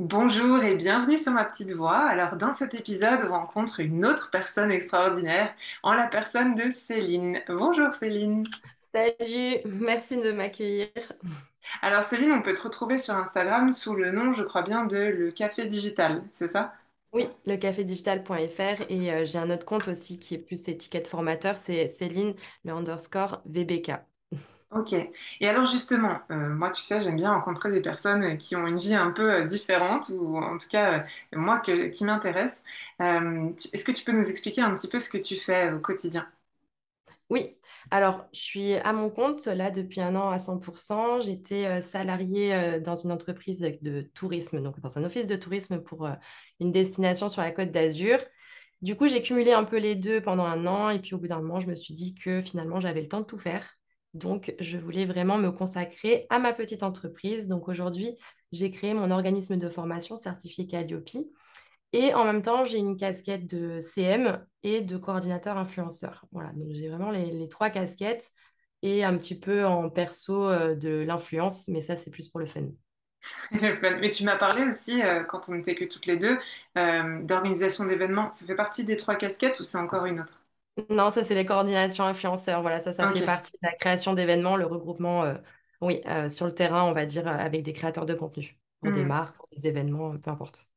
Bonjour et bienvenue sur ma petite voix. Alors dans cet épisode, on rencontre une autre personne extraordinaire en la personne de Céline. Bonjour Céline. Salut, merci de m'accueillir. Alors Céline, on peut te retrouver sur Instagram sous le nom, je crois bien, de Le Café Digital, c'est ça? Oui, lecafédigital.fr et euh, j'ai un autre compte aussi qui est plus étiquette formateur, c'est Céline, le underscore VBK. Ok. Et alors justement, euh, moi tu sais, j'aime bien rencontrer des personnes qui ont une vie un peu euh, différente, ou en tout cas, euh, moi qui m'intéresse. Euh, est-ce que tu peux nous expliquer un petit peu ce que tu fais au quotidien? Oui, alors je suis à mon compte là depuis un an à 100%. J'étais euh, salariée euh, dans une entreprise de tourisme, donc dans un office de tourisme pour euh, une destination sur la Côte d'Azur. Du coup, j'ai cumulé un peu les deux pendant un an et puis au bout d'un moment, je me suis dit que finalement, j'avais le temps de tout faire. Donc, je voulais vraiment me consacrer à ma petite entreprise. Donc aujourd'hui, j'ai créé mon organisme de formation certifié Calliope. Et en même temps, j'ai une casquette de CM et de coordinateur influenceur. Voilà, donc j'ai vraiment les, trois casquettes et un petit peu en perso euh, de l'influence, mais ça, c'est plus pour le fun. Mais tu m'as parlé aussi, euh, quand on n'était que toutes les deux, euh, d'organisation d'événements. Ça fait partie des trois casquettes ou c'est encore une autre? Non, ça, c'est les coordinations influenceurs. Voilà, ça, ça fait partie de la création d'événements, le regroupement, euh, oui, euh, sur le terrain, on va dire, euh, avec des créateurs de contenu, pour des Hmm. marques, pour des événements, peu importe.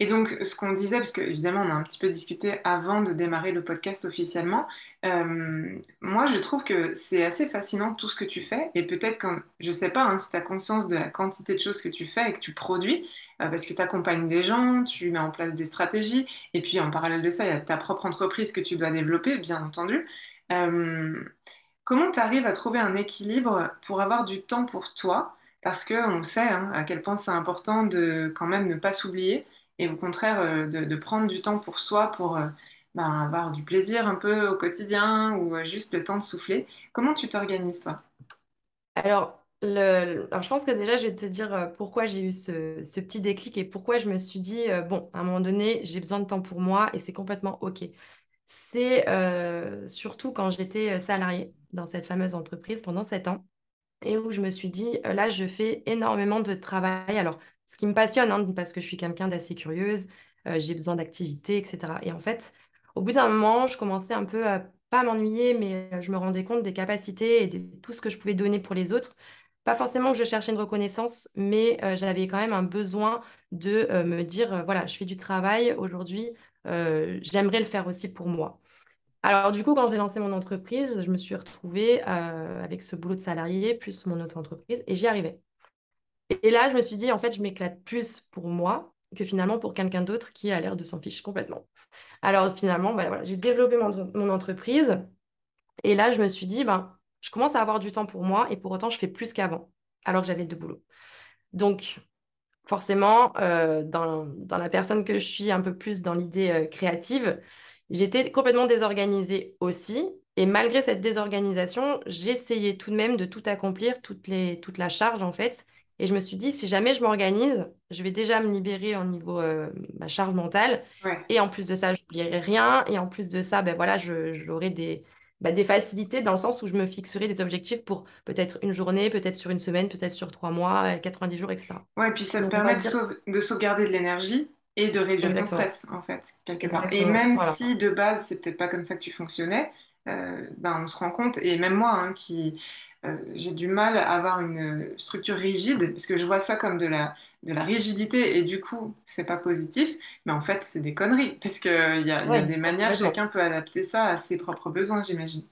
Et donc, ce qu'on disait, parce que évidemment, on a un petit peu discuté avant de démarrer le podcast officiellement, euh, moi, je trouve que c'est assez fascinant tout ce que tu fais. Et peut-être quand, je sais pas hein, si tu as conscience de la quantité de choses que tu fais et que tu produis, parce que tu accompagnes des gens, tu mets en place des stratégies, et puis en parallèle de ça, il y a ta propre entreprise que tu dois développer, bien entendu. Euh, comment tu arrives à trouver un équilibre pour avoir du temps pour toi? Parce que on sait hein, à quel point c'est important de quand même ne pas s'oublier et au contraire euh, de, prendre du temps pour soi, pour euh, ben, avoir du plaisir un peu au quotidien ou euh, juste le temps de souffler. Comment tu t'organises, toi? Alors, Alors, je pense que déjà, je vais te dire euh, pourquoi j'ai eu ce, petit déclic et pourquoi je me suis dit, euh, bon, à un moment donné, j'ai besoin de temps pour moi et c'est complètement OK. C'est euh, surtout quand j'étais salariée dans cette fameuse entreprise pendant sept ans et où je me suis dit, là, je fais énormément de travail. Alors, ce qui me passionne, hein, parce que je suis quelqu'un d'assez curieuse, j'ai besoin d'activité, etc. Et en fait, au bout d'un moment, je commençais un peu à pas m'ennuyer, mais je me rendais compte des capacités et de tout ce que je pouvais donner pour les autres. Pas forcément que je cherchais une reconnaissance, mais euh, j'avais quand même un besoin de euh, me dire, euh, voilà, je fais du travail aujourd'hui, j'aimerais le faire aussi pour moi. Alors du coup, quand j'ai lancé mon entreprise, je me suis retrouvée avec ce boulot de salarié plus mon auto-entreprise et j'y arrivais. Et là, je me suis dit, en fait, je m'éclate plus pour moi que finalement pour quelqu'un d'autre qui a l'air de s'en fiche complètement. Alors finalement, bah, voilà, j'ai développé mon, mon entreprise et là, je me suis dit, ben, je commence à avoir du temps pour moi et pour autant, je fais plus qu'avant, alors que j'avais deux boulots. Donc, forcément, euh, dans, dans la personne que je suis, un peu plus dans l'idée euh, créative, j'étais complètement désorganisée aussi. Et malgré cette désorganisation, j'essayais tout de même de tout accomplir, toutes les, toute la charge en fait. Et je me suis dit, si jamais je m'organise, je vais déjà me libérer au niveau euh, ma charge mentale. Ouais. Et en plus de ça, je n'oublierai rien. Et en plus de ça, ben voilà, j'aurai des, bah, des facilités dans le sens où je me fixerai des objectifs pour peut-être une journée, peut-être sur une semaine, peut-être sur trois mois, euh, 90 jours, etc. Ouais, puis ça te permet de, dire sauve- de sauvegarder de l'énergie et de réduire ton stress, en fait, quelque part. Et même Voilà. si de base, c'est peut-être pas comme ça que tu fonctionnais, euh, ben, on se rend compte, et même moi, hein, qui euh, j'ai du mal à avoir une structure rigide, parce que je vois ça comme de la, de la rigidité, et du coup, c'est pas positif, mais en fait, c'est des conneries, parce qu'il y a, il y a des manières, chacun peut adapter ça à ses propres besoins, j'imagine.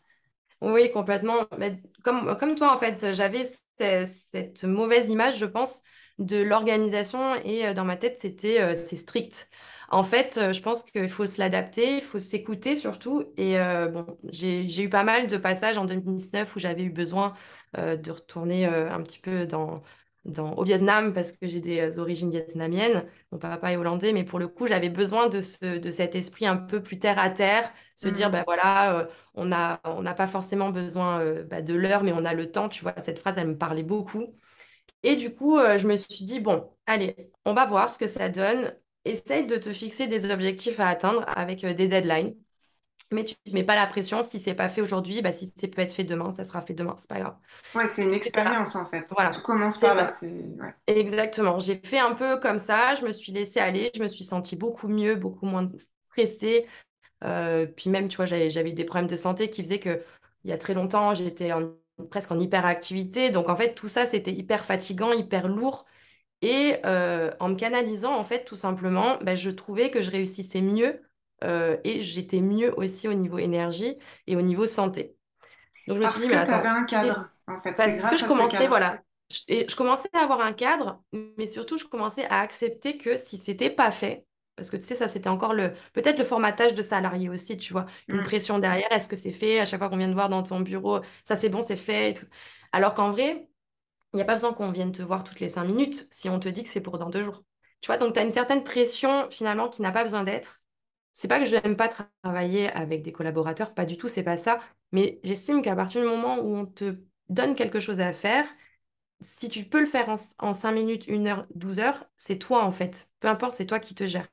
Oui, complètement. Mais comme, comme toi, en fait, j'avais ce- cette mauvaise image, je pense, de l'organisation et euh, dans ma tête, c'était euh, c'est strict. En fait, euh, je pense qu'il faut se l'adapter, il faut s'écouter surtout. Et euh, bon, j'ai, j'ai eu pas mal de passages en 2019 où j'avais eu besoin euh, de retourner un petit peu dans, dans, au Vietnam parce que j'ai des euh, origines vietnamiennes. Mon papa est hollandais, mais pour le coup, j'avais besoin de, ce, de cet esprit un peu plus terre à terre, se dire, ben voilà. euh, on a, on n'a pas forcément besoin euh, bah, de l'heure, mais on a le temps. Tu vois, cette phrase, elle me parlait beaucoup. Et du coup, euh, je me suis dit, bon, allez, on va voir ce que ça donne. Essaye de te fixer des objectifs à atteindre avec des deadlines. Mais tu ne mets pas la pression. Si c'est pas fait aujourd'hui, bah, si c'est peut être fait demain, ça sera fait demain, c'est pas grave. Ouais, c'est une expérience en fait. Voilà, Tout commence par là. ouais. Exactement. J'ai fait un peu comme ça, je me suis laissée aller, je me suis sentie beaucoup mieux, beaucoup moins stressée. Euh, puis même, tu vois, j'avais, eu des problèmes de santé qui faisaient que il y a très longtemps, j'étais en- presque en hyperactivité. Donc en fait, tout ça, c'était hyper fatigant, hyper lourd. Et euh, en me canalisant, en fait, tout simplement, bah, je trouvais que je réussissais mieux euh, et j'étais mieux aussi au niveau énergie et au niveau santé. Donc je me suis Parce dit, que mais tu avais un cadre en fait. Parce que grâce je à ce commençais, cadre. voilà, je, et je commençais à avoir un cadre, mais surtout je commençais à accepter que si c'était pas fait, parce que tu sais, ça c'était encore le, peut-être le formatage de salarié aussi, tu vois, une Mm, pression derrière, est-ce que c'est fait? À chaque fois qu'on vient te voir dans ton bureau, ça c'est bon, c'est fait. Alors qu'en vrai, il n'y a pas besoin qu'on vienne te voir toutes les cinq minutes si on te dit que c'est pour dans deux jours. Tu vois, donc tu as une certaine pression finalement qui n'a pas besoin d'être. C'est pas que je n'aime pas tra- travailler avec des collaborateurs, pas du tout, c'est pas ça. Mais j'estime qu'à partir du moment où on te donne quelque chose à faire, si tu peux le faire en, en 5 minutes, une heure, 12 heures, c'est toi en fait. Peu importe, c'est toi qui te gères.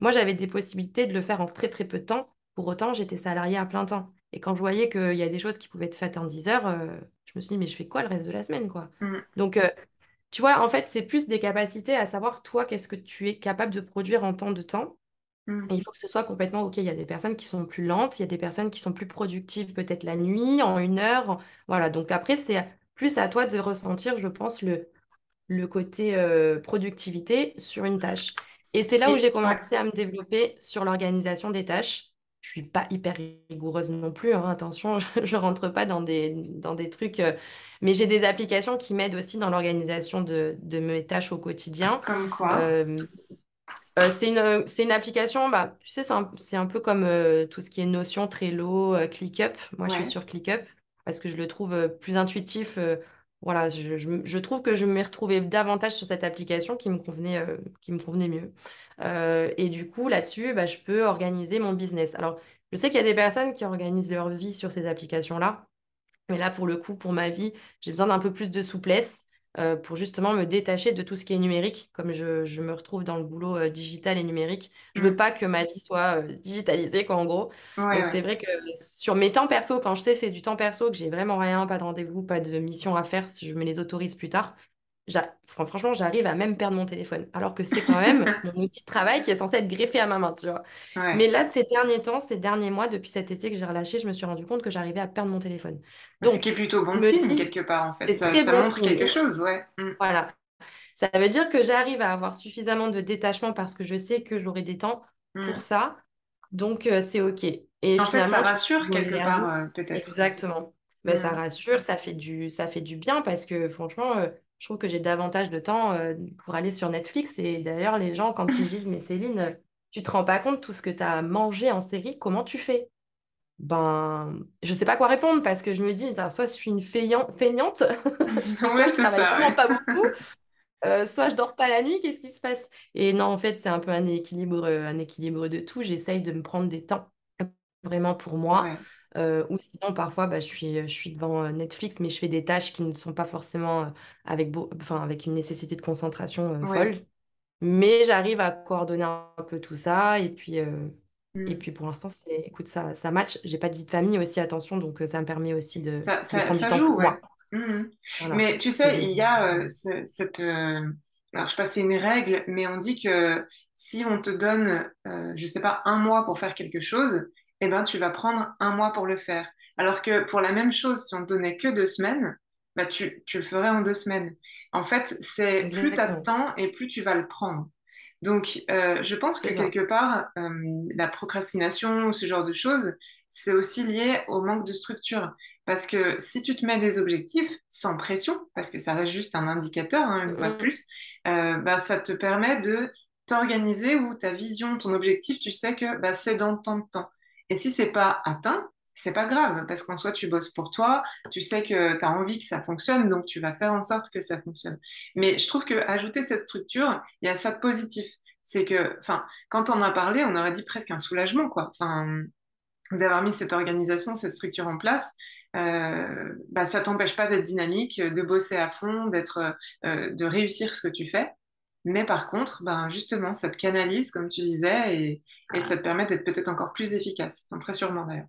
Moi, j'avais des possibilités de le faire en très très peu de temps. Pour autant, j'étais salariée à plein temps. Et quand je voyais qu'il y a des choses qui pouvaient être faites en 10 heures, euh, je me suis dit, mais je fais quoi le reste de la semaine, quoi? mm, Donc, euh, tu vois, en fait, c'est plus des capacités à savoir, toi, qu'est-ce que tu es capable de produire en temps de temps. Mm. Et il faut que ce soit complètement OK. Il y a des personnes qui sont plus lentes, il y a des personnes qui sont plus productives peut-être la nuit, en une heure. Voilà, donc après, c'est plus à toi de ressentir, je pense, le, le côté euh, productivité sur une tâche. Et c'est là où j'ai commencé à me développer sur l'organisation des tâches. Je suis pas hyper rigoureuse non plus, hein, attention, je ne rentre pas dans des, dans des trucs, euh, mais j'ai des applications qui m'aident aussi dans l'organisation de, de mes tâches au quotidien. comme quoi? Euh, euh, c'est une, c'est une application, bah, tu sais, c'est un, c'est un peu comme euh, tout ce qui est Notion, Trello, euh, ClickUp. Moi, je suis Ouais. sur ClickUp parce que je le trouve euh, plus intuitif. euh, voilà, je, je me- je trouve que je m'ai retrouvée davantage sur cette application qui me convenait, euh, qui me convenait mieux. Euh, et du coup, là-dessus, bah, je peux organiser mon business. Alors, je sais qu'il y a des personnes qui organisent leur vie sur ces applications-là. Mais là, pour le coup, pour ma vie, j'ai besoin d'un peu plus de souplesse euh, pour justement me détacher de tout ce qui est numérique, comme je, je me retrouve dans le boulot euh, digital et numérique. Je veux Mm. pas que ma vie soit euh, digitalisée, quoi, en gros. Ouais, Donc, c'est vrai que sur mes temps perso, quand je sais c'est du temps perso, que j'ai vraiment rien, pas de rendez-vous, pas de mission à faire, si je me les autorise plus tard, franchement, j'arrive à même perdre mon téléphone. Alors que c'est quand même mon outil de travail qui est censé être greffé à ma main, tu vois. Mais là, ces derniers temps, ces derniers mois, depuis cet été que j'ai relâché, je me suis rendu compte que j'arrivais à perdre mon téléphone. Ce qui est Donc, plutôt bon signe quelque part en fait. c'est Ça, ça bon montre signe. quelque chose, ouais. Mm. Voilà. Ça veut dire que j'arrive à avoir suffisamment de détachement parce que je sais que j'aurai des temps pour Mm. ça. Donc, euh, c'est OK. Et En fait, ça rassure quelque part, euh, peut-être. Exactement. Ben, ça Mm. rassure, ça fait du, ça fait du bien parce que franchement, euh, je trouve que j'ai davantage de temps euh, pour aller sur Netflix. Et d'ailleurs, les gens, quand ils disent, mais Céline, tu te rends pas compte de tout ce que tu as mangé en série, comment tu fais? Ben, je sais pas quoi répondre parce que je me dis, putain, soit je suis une feignant- feignante, soit Ouais, je travaille ça, vraiment ouais. pas beaucoup, euh, soit je dors pas la nuit, qu'est-ce qui se passe? Et non, en fait, c'est un peu un équilibre, euh, un équilibre de tout. J'essaye de me prendre des temps vraiment pour moi. Ouais. Euh, ou sinon, parfois, bah, je suis, je suis devant euh, Netflix, mais je fais des tâches qui ne sont pas forcément euh, avec, beau- enfin, avec une nécessité de concentration euh, Ouais. folle. Mais j'arrive à coordonner un peu tout ça. Et puis, euh, et Mm. puis pour l'instant, c'est, écoute, ça, ça match. J'ai pas de vie de famille aussi, attention, donc ça me permet aussi de, Ça, de ça, du temps joue, pour ouais. moi. Voilà. Mais tu sais, Et- il y a ce- cette... alors, je sais pas si c'est une règle, mais on dit que si on te donne, je sais pas, un mois pour faire quelque chose, eh ben, tu vas prendre un mois pour le faire. Alors que pour la même chose, si on te donnait que deux semaines, bah, tu, tu le ferais en deux semaines. En fait, c'est plus tu as de temps et plus tu vas le prendre. Donc, euh, je pense que ça. quelque part, euh, la procrastination ou ce genre de choses, c'est aussi lié au manque de structure. Parce que si tu te mets des objectifs sans pression, parce que ça reste juste un indicateur, hein, une fois de plus, euh, bah, ça te permet de t'organiser où ta vision, ton objectif, tu sais que bah, c'est dans tant de temps. Et si c'est pas atteint, c'est pas grave, parce qu'en soi, tu bosses pour toi, tu sais que tu as envie que ça fonctionne, donc tu vas faire en sorte que ça fonctionne. Mais je trouve que ajouter cette structure, il y a ça de positif. C'est que, enfin, quand on en a parlé, on aurait dit presque un soulagement, quoi. Enfin, d'avoir mis cette organisation, cette structure en place, euh, bah, ça t'empêche pas d'être dynamique, de bosser à fond, d'être, euh, de réussir ce que tu fais. Mais par contre, ben justement, ça te canalise, comme tu disais, et, ça te permet d'être peut-être encore plus efficace. Très sûrement d'ailleurs.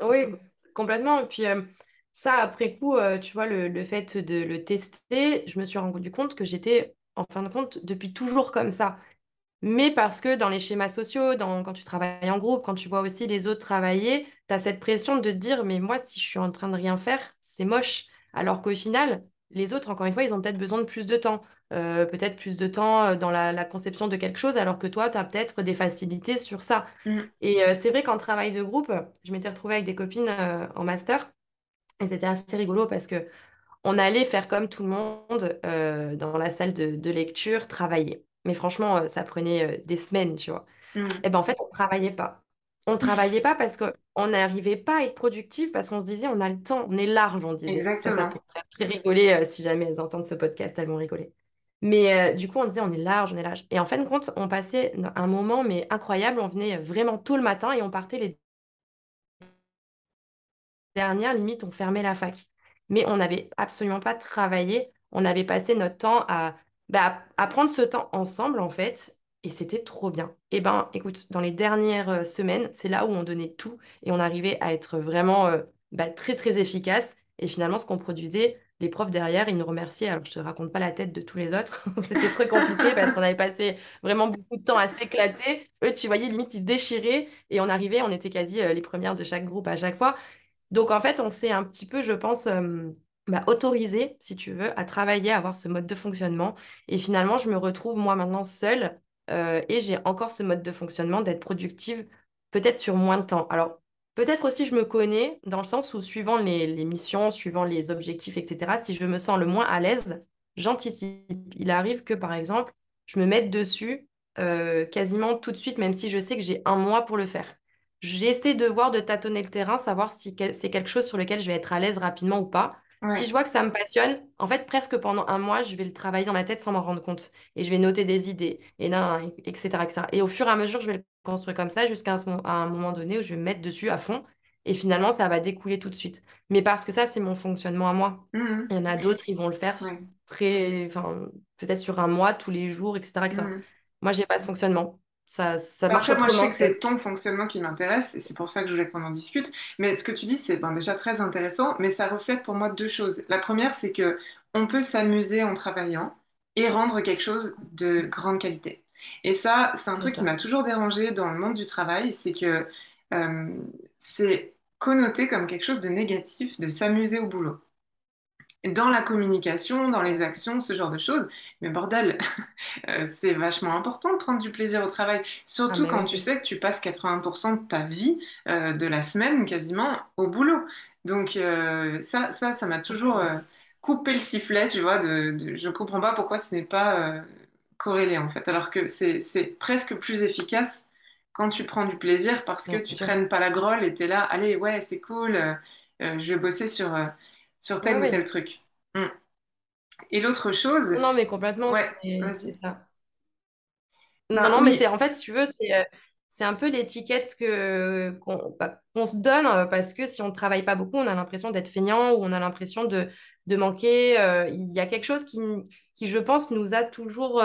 Oui, complètement. Et puis euh, ça, après coup, euh, tu vois, le, fait de le tester, je me suis rendu compte que j'étais, en fin de compte, depuis toujours comme ça. Mais parce que dans les schémas sociaux, quand tu travailles en groupe, quand tu vois aussi les autres travailler, tu as cette pression de te dire, mais moi, si je suis en train de rien faire, c'est moche. Alors qu'au final, les autres, encore une fois, ils ont peut-être besoin de plus de temps. Euh, peut-être plus de temps euh, dans la, la conception de quelque chose, alors que toi, tu as peut-être des facilités sur ça. Mm. Et euh, c'est vrai qu'en travail de groupe, je m'étais retrouvée avec des copines euh, en master, et c'était assez rigolo parce que on allait faire comme tout le monde dans la salle de, de lecture, travailler. Mais franchement, ça prenait des semaines, tu vois. Mm. Et ben en fait, on travaillait pas. On travaillait pas parce qu'on n'arrivait pas à être productif, parce qu'on se disait, on a le temps, on est large, on disait. Ça, ça peut Exactement. faire très rigoler si jamais elles entendent ce podcast, elles vont rigoler. Mais euh, du coup, on disait, on est large, on est large. Et en fin de compte, on passait un moment, mais incroyable. On venait vraiment tôt le matin et on partait les dernière, limite, on fermait la fac. Mais on n'avait absolument pas travaillé. On avait passé notre temps à, bah, prendre ce temps ensemble, en fait. Et c'était trop bien. Et ben, écoute, dans les dernières euh, semaines, c'est là où on donnait tout et on arrivait à être vraiment euh, bah, très, très efficace. Et finalement, ce qu'on produisait, les profs derrière, ils nous remerciaient. Alors, je te raconte pas la tête de tous les autres. C'était très compliqué parce qu'on avait passé vraiment beaucoup de temps à s'éclater. Eux, tu voyais, limite, ils se déchiraient et on arrivait, on était quasi euh, les premières de chaque groupe à chaque fois. Donc en fait, on s'est un petit peu, je pense, euh, autorisé, si tu veux, à travailler, à avoir ce mode de fonctionnement. Et finalement, je me retrouve moi maintenant seule euh, et j'ai encore ce mode de fonctionnement d'être productive peut-être sur moins de temps. Alors peut-être aussi je me connais dans le sens où suivant les, missions, suivant les objectifs, etc., si je me sens le moins à l'aise, j'anticipe. Il arrive que par exemple, je me mette dessus euh, quasiment tout de suite, même si je sais que j'ai un mois pour le faire. J'essaie de voir, de tâtonner le terrain, savoir si c'est quelque chose sur lequel je vais être à l'aise rapidement ou pas. Si je vois que ça me passionne, en fait, presque pendant un mois, je vais le travailler dans ma tête sans m'en rendre compte. Et je vais noter des idées, et etc., etc. Et au fur et à mesure, je vais le construire comme ça jusqu'à un, à un moment donné où je vais me mettre dessus à fond. Et finalement, ça va découler tout de suite. Mais parce que ça, c'est mon fonctionnement à moi. Mm. Il y en a d'autres, ils vont le faire Ouais. très, enfin, peut-être sur un mois, tous les jours, etc., etc. Mm. Moi, j'ai pas ce fonctionnement. Ça, ça Bah, marche Après, moi, je sais que c'est ton fonctionnement qui m'intéresse et c'est pour ça que je voulais qu'on en discute. Mais ce que tu dis, c'est ben, déjà très intéressant, mais ça reflète pour moi deux choses. La première, c'est que on peut s'amuser en travaillant et rendre quelque chose de grande qualité. Et ça, c'est un truc qui m'a toujours dérangé dans le monde du travail, c'est que euh, c'est connoté comme quelque chose de négatif de s'amuser au boulot. Dans la communication, dans les actions, ce genre de choses. Mais bordel, euh, c'est vachement important de prendre du plaisir au travail, Ah, surtout mais quand oui, tu sais que tu passes 80% de ta vie, euh, de la semaine quasiment, au boulot. Donc euh, ça, ça, ça m'a toujours euh, coupé le sifflet, tu vois, de, de- je comprends pas pourquoi ce n'est pas corrélé en fait, alors que c'est, presque plus efficace quand tu prends du plaisir parce que Bien tu sûr. traînes pas la grolle et t'es là, allez, ouais, c'est cool, je vais bosser sur, sur tel ou tel truc. Mm. Et l'autre chose, Non, mais complètement, ouais, c'est c'est vas-y. ça. Non, Non, non, mais c'est en fait, si tu veux, c'est euh, c'est un peu l'étiquette que qu'on bah, se donne euh, parce que si on ne travaille pas beaucoup, on a l'impression d'être feignant ou on a l'impression de, de manquer. euh, il y a quelque chose qui, qui, je pense, nous a toujours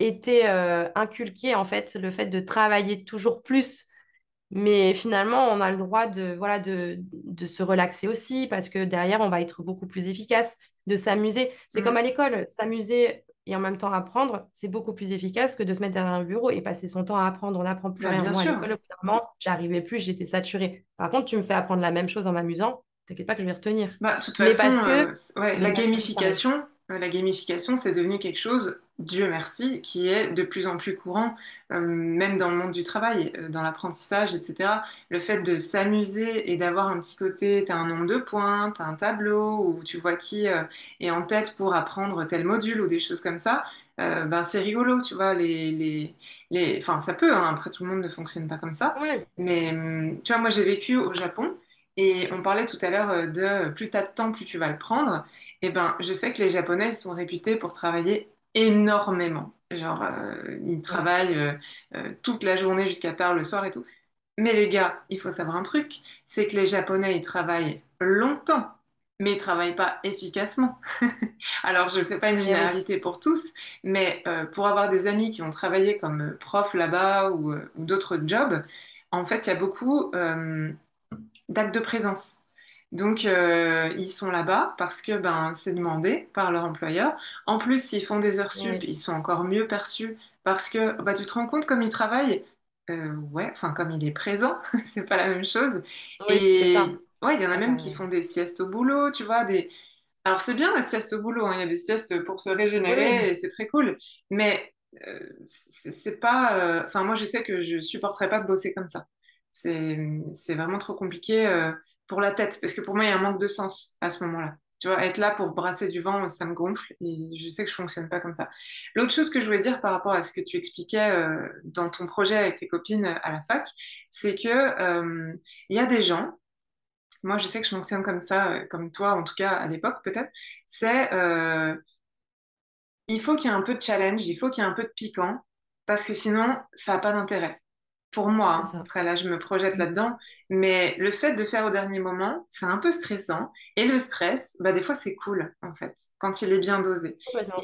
été euh, inculqué, en fait, le fait de travailler toujours plus. Mais finalement, on a le droit de, voilà, de, de se relaxer aussi parce que derrière, on va être beaucoup plus efficace, de s'amuser. C'est comme Mm. à l'école, s'amuser et en même temps apprendre, c'est beaucoup plus efficace que de se mettre derrière le bureau et passer son temps à apprendre. On n'apprend plus Bah, rien. bien Moi, à sûr. l'école, d'un moment, j'arrivais plus, j'étais saturée. Par contre, tu me fais apprendre la même chose en m'amusant, t'inquiète pas que je vais retenir. Bah, toute Mais façon, parce que euh, ouais, la gamification, euh, la gamification, c'est devenu quelque chose, Dieu merci, qui est de plus en plus courant, euh, même dans le monde du travail, euh, dans l'apprentissage, etc. Le fait de s'amuser et d'avoir un petit côté, t'as un nombre de points, t'as un tableau où tu vois qui euh, est en tête pour apprendre tel module ou des choses comme ça, ben c'est rigolo, tu vois. Les, les, les... Enfin, ça peut, hein, après tout le monde ne fonctionne pas comme ça. Oui, Mais hum, tu vois, moi j'ai vécu au Japon. Et on parlait tout à l'heure de plus t'as de temps, plus tu vas le prendre. Et ben, je sais que les Japonais sont réputés pour travailler énormément. Genre, euh, ils travaillent euh, euh, toute la journée jusqu'à tard le soir et tout. Mais les gars, il faut savoir un truc, c'est que les Japonais, ils travaillent longtemps. mais ils ne travaillent pas efficacement. Alors, je ne fais pas une oui, généralité pour tous, mais pour avoir des amis qui ont travaillé comme prof là-bas ou, ou d'autres jobs, en fait, il y a beaucoup d'actes de présence. Donc, euh, ils sont là-bas parce que ben, c'est demandé par leur employeur. En plus, s'ils font des heures sup, oui, ils sont encore mieux perçus parce que bah, tu te rends compte comme ils travaillent. Euh, ouais, enfin, comme il est présent, c'est pas la même chose. oui, c'est ça. Et ouais, il y en a même qui font des siestes au boulot, tu vois, des, alors c'est bien la sieste au boulot, hein. Il y a des siestes pour se régénérer oui, et c'est très cool. Mais euh, c'est pas. euh, Enfin moi je sais que je supporterais pas de bosser comme ça. C'est c'est vraiment trop compliqué euh, pour la tête parce que pour moi il y a un manque de sens à ce moment-là. Tu vois, être là pour brasser du vent, ça me gonfle et je sais que je fonctionne pas comme ça. L'autre chose que je voulais dire par rapport à ce que tu expliquais euh, dans ton projet avec tes copines à la fac, c'est que euh, il y a des gens moi, je sais que je fonctionne comme ça, euh, comme toi, en tout cas à l'époque peut-être. C'est euh, il faut qu'il y ait un peu de challenge, il faut qu'il y ait un peu de piquant, parce que sinon, ça n'a pas d'intérêt. Pour moi, hein. Après là, je me projette là-dedans, mais le fait de faire au dernier moment, c'est un peu stressant. Et le stress, bah, des fois, c'est cool, en fait, quand il est bien dosé.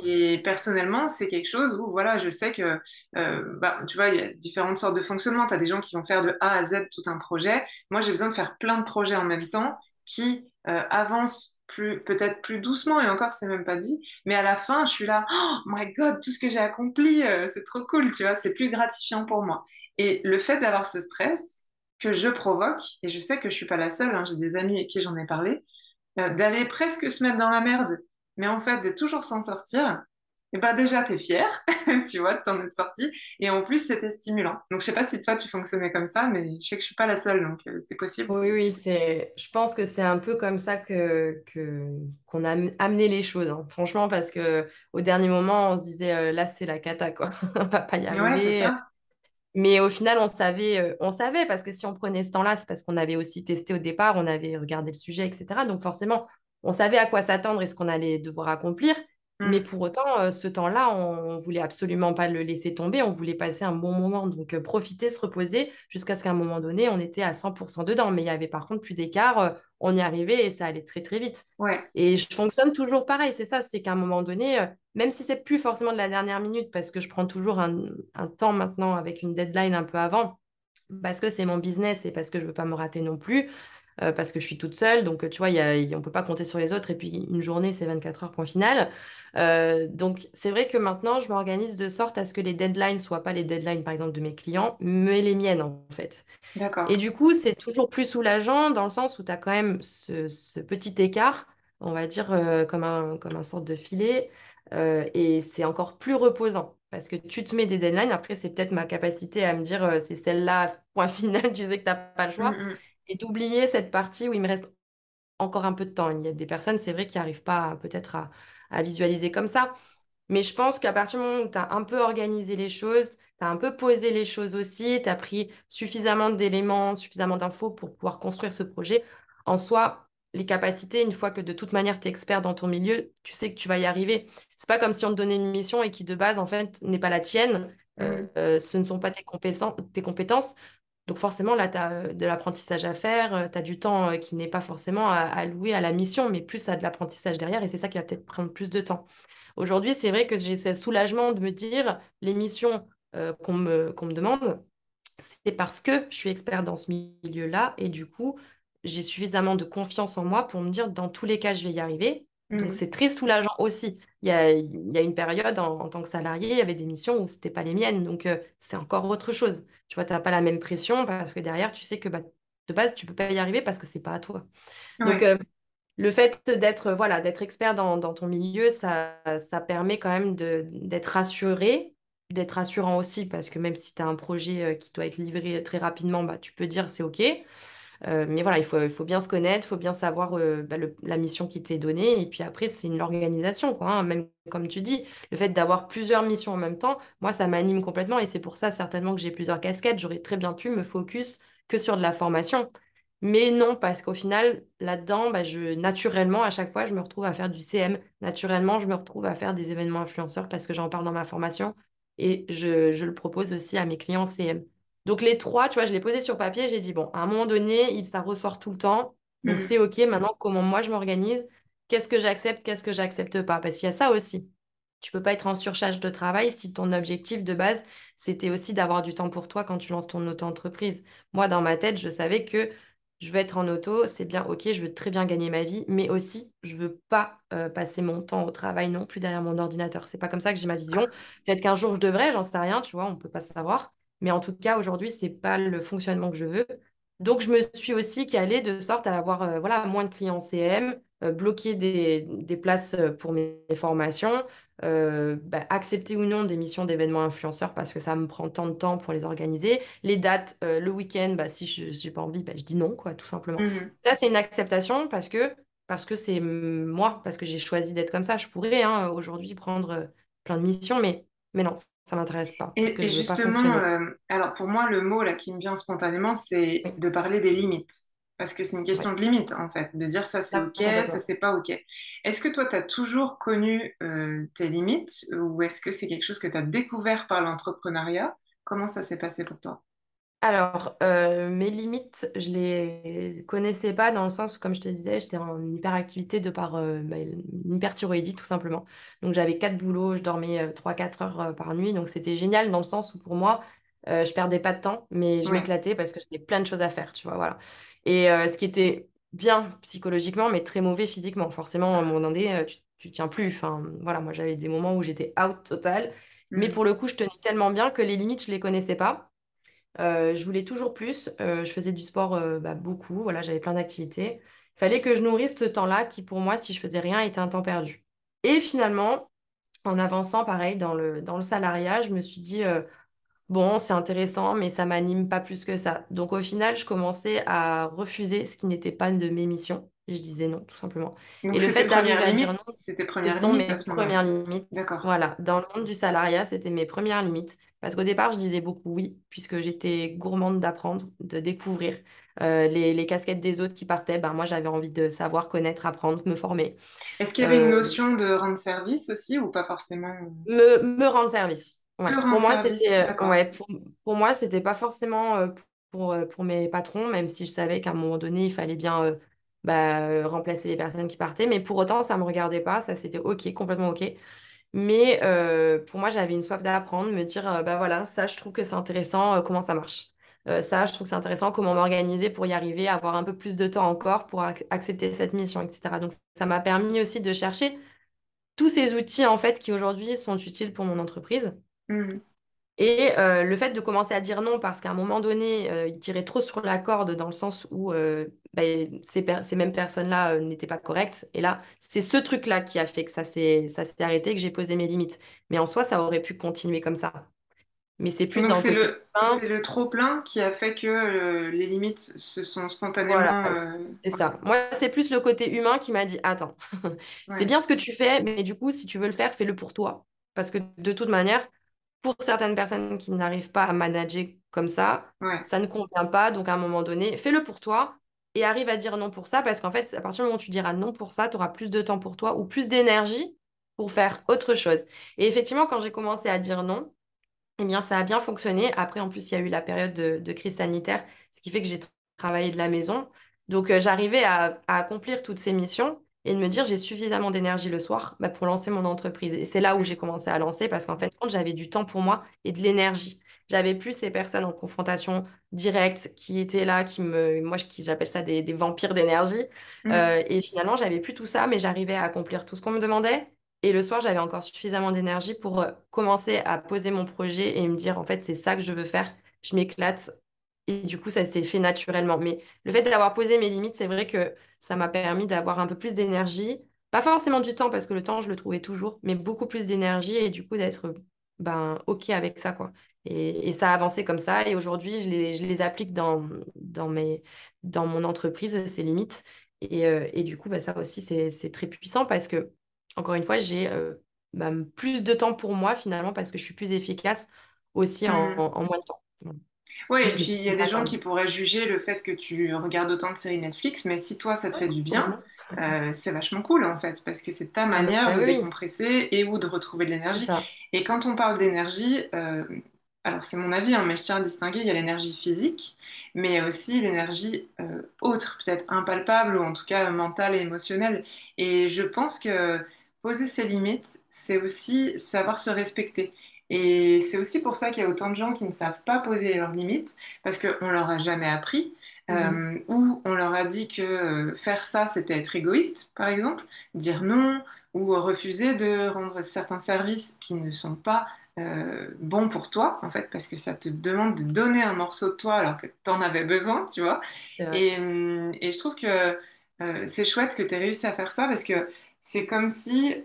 Et personnellement, c'est quelque chose où, voilà, je sais que, euh, bah, tu vois, il y a différentes sortes de fonctionnement. Tu as des gens qui vont faire de A à Z tout un projet. Moi, j'ai besoin de faire plein de projets en même temps qui euh, avancent plus, peut-être plus doucement, et encore, c'est même pas dit. Mais à la fin, je suis là, oh my God, tout ce que j'ai accompli, euh, c'est trop cool, tu vois, c'est plus gratifiant pour moi. Et le fait d'avoir ce stress que je provoque, et je sais que je suis pas la seule, hein, j'ai des amis avec qui j'en ai parlé, euh, d'aller presque se mettre dans la merde, mais en fait de toujours s'en sortir, et ben déjà t'es fier, tu vois, de t'en être sorti, et en plus c'était stimulant. Donc je sais pas si toi tu fonctionnais comme ça, mais je sais que je suis pas la seule, donc euh, c'est possible. Oui, oui, c'est, je pense que c'est un peu comme ça que, qu'on a am- amené les choses, hein. Franchement, parce que au dernier moment, on se disait, euh, là, c'est la cata, quoi. On va pas y Ouais, c'est arriver. ça. Mais au final, on savait, euh, on savait, parce que si on prenait ce temps-là, c'est parce qu'on avait aussi testé au départ, on avait regardé le sujet, etc. Donc forcément, on savait à quoi s'attendre et ce qu'on allait devoir accomplir. Mais Mm. pour autant, ce temps-là, on, on voulait absolument pas le laisser tomber, on voulait passer un bon moment. Donc profiter, se reposer, jusqu'à ce qu'à un moment donné, on était à 100% dedans. Mais il y avait par contre plus d'écart, on y arrivait et ça allait très très vite. Ouais. Et je fonctionne toujours pareil, c'est ça, c'est qu'à un moment donné, même si c'est plus forcément de la dernière minute, parce que je prends toujours un, un temps maintenant avec une deadline un peu avant, parce que c'est mon business et parce que je veux pas me rater non plus, euh, parce que je suis toute seule, donc tu vois, y a, on peut pas compter sur les autres, et puis une journée, c'est 24 heures, point final. Euh, donc c'est vrai que maintenant, je m'organise de sorte à ce que les deadlines soient pas les deadlines, par exemple, de mes clients, mais les miennes, en fait. Et D'accord. du coup, c'est toujours plus soulageant dans le sens où tu as quand même ce, ce petit écart, on va dire euh, comme un, comme un sorte de filet, et c'est encore plus reposant parce que tu te mets des deadlines. Après, c'est peut-être ma capacité à me dire euh, c'est celle-là, point final, tu sais que tu n'as pas le choix, mm. Et d'oublier cette partie où il me reste encore un peu de temps. Il y a des personnes, c'est vrai, qui n'arrivent pas peut-être à, à visualiser comme ça. Mais je pense qu'à partir du moment où tu as un peu organisé les choses, tu as un peu posé les choses aussi, tu as pris suffisamment d'éléments, suffisamment d'infos pour pouvoir construire ce projet, en soi, les capacités, une fois que de toute manière tu es expert dans ton milieu, tu sais que tu vas y arriver. C'est pas comme si on te donnait une mission et qui de base, en fait, n'est pas la tienne. Euh, Mm. euh, ce ne sont pas tes compétences, tes compétences. Donc forcément, là, tu as de l'apprentissage à faire, tu as du temps euh, qui n'est pas forcément à, à la mission, mais plus à de l'apprentissage derrière, et c'est ça qui va peut-être prendre plus de temps. Aujourd'hui, c'est vrai que j'ai ce soulagement de me dire les missions euh, qu'on me, me demande, c'est parce que je suis expert dans ce milieu-là et du coup, j'ai suffisamment de confiance en moi pour me dire dans tous les cas, je vais y arriver. Donc, Mm. c'est très soulageant aussi. Il y a, il y a une période en, en tant que salarié, il y avait des missions où ce n'était pas les miennes. Donc, euh, c'est encore autre chose. Tu vois, tu n'as pas la même pression parce que derrière, tu sais que bah, de base, tu ne peux pas y arriver parce que ce n'est pas à toi. Donc, euh, le fait d'être voilà, d'être expert dans, dans ton milieu, ça, ça permet quand même d'être rassuré, d'être rassurant aussi, parce que même si tu as un projet euh, qui doit être livré très rapidement, bah, tu peux dire c'est OK. Euh, mais voilà, il faut, il faut bien se connaître, il faut bien savoir euh, bah, la mission qui t'est donnée. Et puis après, c'est une organisation, quoi, hein. Même comme tu dis, le fait d'avoir plusieurs missions en même temps, moi, ça m'anime complètement. Et c'est pour ça, certainement, que j'ai plusieurs casquettes. J'aurais très bien pu me focus que sur de la formation. Mais non, parce qu'au final, là-dedans, bah, naturellement, à chaque fois, je me retrouve à faire du CM. Naturellement, je me retrouve à faire des événements influenceurs parce que j'en parle dans ma formation et je le propose aussi à mes clients CM. Donc les trois, tu vois, je l'ai posé sur papier, j'ai dit, bon, à un moment donné, il, ça ressort tout le temps. Donc Mhm. c'est OK, maintenant, comment moi je m'organise, qu'est-ce que j'accepte, qu'est-ce que j'accepte pas, parce qu'il y a ça aussi. Tu peux pas être en surcharge de travail si ton objectif de base, c'était aussi d'avoir du temps pour toi quand tu lances ton auto-entreprise. Moi, dans ma tête, je savais que je veux être en auto, c'est bien, ok, je veux très bien gagner ma vie, mais aussi, je veux pas euh, passer mon temps au travail non plus derrière mon ordinateur. C'est pas comme ça que j'ai ma vision. Peut-être qu'un jour je devrais, j'en sais rien, tu vois, on peut pas savoir. Mais en tout cas, aujourd'hui, c'est pas le fonctionnement que je veux. Donc, je me suis aussi calée de sorte à avoir euh, voilà, moins de clients CM, euh, bloquer des, des places euh, pour mes formations, euh, bah, accepter ou non des missions d'événements influenceurs parce que ça me prend tant de temps pour les organiser. Les dates, le week-end, bah, si je n'ai pas envie, bah, je dis non, quoi, tout simplement. Mhm. Ça, c'est une acceptation parce que parce que c'est moi, parce que j'ai choisi d'être comme ça. Je pourrais hein, aujourd'hui prendre plein de missions, mais, mais non, ça m'intéresse pas parce que Et, veux pas justement, euh, alors pour moi, le mot là qui me vient spontanément, c'est Oui, de parler des limites. Parce que c'est une oui, question de limite, en fait, de dire ça c'est Ah, OK, ça c'est pas OK. Est-ce que toi, tu as toujours connu euh, tes limites ou est-ce que c'est quelque chose que tu as découvert par l'entrepreneuriat? Comment ça s'est passé pour toi? Alors, euh, mes limites, je les connaissais pas dans le sens où, comme je te disais, j'étais en hyperactivité de par euh, bah, une hyperthyroïdie, tout simplement. Donc, j'avais quatre boulots, je dormais euh, 3-4 heures euh, par nuit. Donc, c'était génial dans le sens où, pour moi, je perdais pas de temps, mais je Ouais. m'éclatais parce que j'avais plein de choses à faire, tu vois, voilà. Et ce qui était bien psychologiquement, mais très mauvais physiquement. Forcément, à un moment donné, tu, tu tiens plus. Enfin, voilà, moi, j'avais des moments où j'étais out total. Mais Mhm. pour le coup, je tenais tellement bien que les limites, je les connaissais pas. Euh, je voulais toujours plus. Euh, je faisais du sport euh, bah, beaucoup. Voilà, j'avais plein d'activités. Il fallait que je nourrisse ce temps-là qui, pour moi, si je faisais rien, était un temps perdu. Et finalement, en avançant, pareil, dans le, dans le salariat, je me suis dit, Bon, c'est intéressant, mais ça m'anime pas plus que ça. Donc au final, je commençais à refuser ce qui n'était pas de mes missions. Je disais non, tout simplement. Donc Et le fait d'arriver à dire non, C'était première sont limite mes à ce moment-là. premières limites. D'accord. Voilà, dans le monde du salariat, c'était mes premières limites. Parce qu'au départ, je disais beaucoup oui, puisque j'étais gourmande d'apprendre, de découvrir. Euh, les, les casquettes des autres qui partaient, ben moi j'avais envie de savoir, connaître, apprendre, me former. Est-ce qu'il y avait une Euh, notion de rendre service aussi ou pas forcément? me, me rendre service. Ouais. Pour rendre moi, service? euh, ouais, pour, pour moi, c'était pas forcément euh, pour, pour mes patrons, même si je savais qu'à un moment donné, il fallait bien bah, euh, remplacer les personnes qui partaient. Mais pour autant, ça me regardait pas. Ça, c'était OK, complètement OK. Mais euh, pour moi, j'avais une soif d'apprendre, me dire, euh, bah voilà, ça, je trouve que c'est intéressant, euh, comment ça marche. Ça, je trouve que c'est intéressant, comment m'organiser pour y arriver, avoir un peu plus de temps encore pour ac- accepter cette mission, etc. Donc, ça m'a permis aussi de chercher tous ces outils, en fait, qui aujourd'hui sont utiles pour mon entreprise. Mhm. Et euh, le fait de commencer à dire non parce qu'à un moment donné, euh, il tirait trop sur la corde dans le sens où euh, ben, ces, ces mêmes personnes-là n'étaient pas correctes. Et là, c'est ce truc-là qui a fait que ça s'est arrêté, que j'ai posé mes limites. Mais en soi, ça aurait pu continuer comme ça. Mais c'est plus Donc dans le c'est le humain. c'est le trop plein qui a fait que les limites se sont Voilà, spontanément euh, c'est ça. Moi, c'est plus le côté humain qui m'a dit, attends, c'est bien ce que tu fais, mais du coup, si tu veux le faire, fais-le pour toi. Parce que de toute manière, pour certaines personnes qui n'arrivent pas à manager comme ça, ouais. ça ne convient pas. Donc, à un moment donné, fais-le pour toi et arrive à dire non pour ça. Parce qu'en fait, à partir du moment où tu diras non pour ça, tu auras plus de temps pour toi ou plus d'énergie pour faire autre chose. Et effectivement, quand j'ai commencé à dire non, eh bien, ça a bien fonctionné. Après, en plus, il y a eu la période de, de crise sanitaire, ce qui fait que j'ai tra- travaillé de la maison. Donc, euh, j'arrivais à, à accomplir toutes ces missions et de me dire j'ai suffisamment d'énergie le soir bah, pour lancer mon entreprise. Et c'est là où j'ai commencé à lancer parce qu'en fin de compte, j'avais du temps pour moi et de l'énergie. J'avais plus ces personnes en confrontation directe qui étaient là, qui me, moi, j'appelle ça des, des vampires d'énergie. Mm. Euh, et finalement, j'avais plus tout ça, mais j'arrivais à accomplir tout ce qu'on me demandait. Et le soir, j'avais encore suffisamment d'énergie pour euh, commencer à poser mon projet et me dire, en fait, c'est ça que je veux faire. Je m'éclate. Et du coup, ça s'est fait naturellement. Mais le fait d'avoir posé mes limites, c'est vrai que ça m'a permis d'avoir un peu plus d'énergie. Pas forcément du temps, parce que le temps, je le trouvais toujours, mais beaucoup plus d'énergie et du coup d'être ben, OK avec ça, quoi. Et, et ça a avancé comme ça. Et aujourd'hui, je les, je les applique dans, dans mes, dans mon entreprise, ces limites. Et, euh, et du coup, bah, ça aussi, c'est, très puissant parce que encore une fois, j'ai euh, bah, plus de temps pour moi finalement parce que je suis plus efficace aussi en, Mm. en moins de temps. Ouais, et puis il y a des gens qui pourraient juger le fait que tu regardes autant de séries Netflix, mais si toi ça te fait du bien, euh, c'est vachement cool en fait, parce que c'est ta Ah bah manière de oui, oui, décompresser et ou de retrouver de l'énergie. Et quand on parle d'énergie, euh, alors c'est mon avis, hein, mais je tiens à distinguer, il y a l'énergie physique, mais aussi l'énergie euh, autre, peut-être impalpable, ou en tout cas mentale et émotionnelle. Et je pense que poser ses limites, c'est aussi savoir se respecter. Et c'est aussi pour ça qu'il y a autant de gens qui ne savent pas poser leurs limites, parce qu'on leur a jamais appris. Mhm. Euh, ou on leur a dit que euh, faire ça, c'était être égoïste, par exemple, dire non, ou refuser de rendre certains services qui ne sont pas euh, bons pour toi, en fait, parce que ça te demande de donner un morceau de toi alors que tu en avais besoin, tu vois. Et, hum, et je trouve que euh, c'est chouette que tu aies réussi à faire ça, parce que c'est comme si...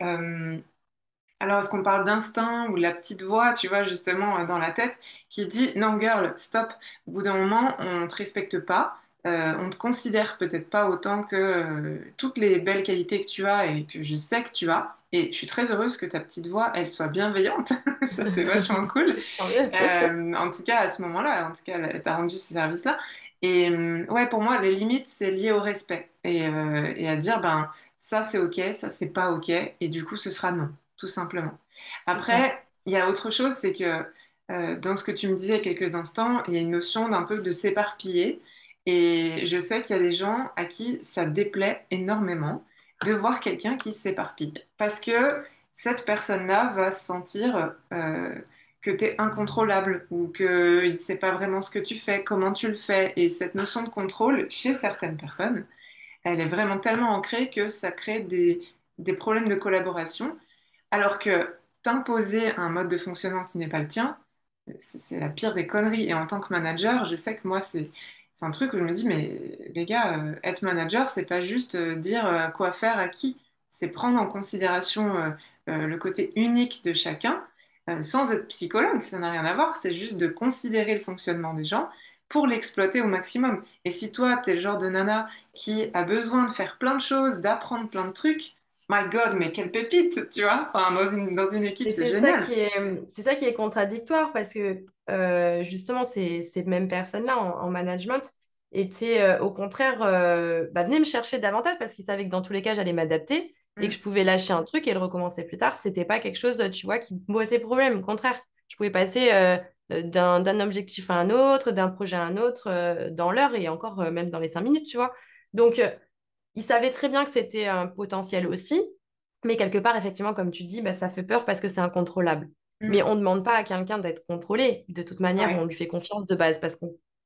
alors, est-ce qu'on parle d'instinct ou de la petite voix, tu vois, justement, euh, dans la tête, qui dit non, girl, stop. Au bout d'un moment, on ne te respecte pas, euh, on ne te considère peut-être pas autant que euh, toutes les belles qualités que tu as et que je sais que tu as. Et je suis très heureuse que ta petite voix, elle soit bienveillante. Ça, c'est vachement cool. Euh, en tout cas, à ce moment-là, en tout cas, elle t'a rendu ce service-là. Et ouais, pour moi, les limites, c'est lié au respect. Et, et à dire, ben, ça, c'est OK, ça, c'est pas OK. Et du coup, ce sera non tout simplement. Après, il y a autre chose, c'est que euh, dans ce que tu me disais quelques instants, il y a une notion d'un peu de s'éparpiller. Et je sais qu'il y a des gens à qui ça déplaît énormément de voir quelqu'un qui s'éparpille. Parce que cette personne-là va se sentir euh, que tu es incontrôlable ou qu'il ne sait pas vraiment ce que tu fais, comment tu le fais. Et cette notion de contrôle, chez certaines personnes, elle est vraiment tellement ancrée que ça crée des, des problèmes de collaboration. Alors que t'imposer un mode de fonctionnement qui n'est pas le tien, c'est la pire des conneries. Et en tant que manager, je sais que moi, c'est un truc où je me dis, mais les gars, euh, être manager, c'est pas juste euh, dire euh, quoi faire à qui, c'est prendre en considération le côté unique de chacun, sans être psychologue, ça n'a rien à voir, c'est juste de considérer le fonctionnement des gens pour l'exploiter au maximum. Et si toi, t'es le genre de nana qui a besoin de faire plein de choses, d'apprendre plein de trucs, My God, mais quelle pépite, tu vois? Enfin, dans une, dans une équipe, c'est génial. c'est ça qui est contradictoire parce que euh, justement, ces, ces mêmes personnes-là en, en management étaient euh, au contraire, euh, bah, venaient me chercher davantage parce qu'ils savaient que dans tous les cas, j'allais m'adapter et que Mm, je pouvais lâcher un truc et le recommencer plus tard. C'était pas quelque chose, tu vois, qui me posait problème. Au contraire, je pouvais passer euh, d'un, d'un objectif à un autre, d'un projet à un autre dans l'heure et encore même dans les cinq minutes, tu vois. Donc, ils savaient très bien que c'était un potentiel aussi. Mais quelque part, effectivement, comme tu dis, bah, ça fait peur parce que c'est incontrôlable. Mais mm, on ne demande pas à quelqu'un d'être contrôlé. De toute manière, on lui fait confiance de base. Parce que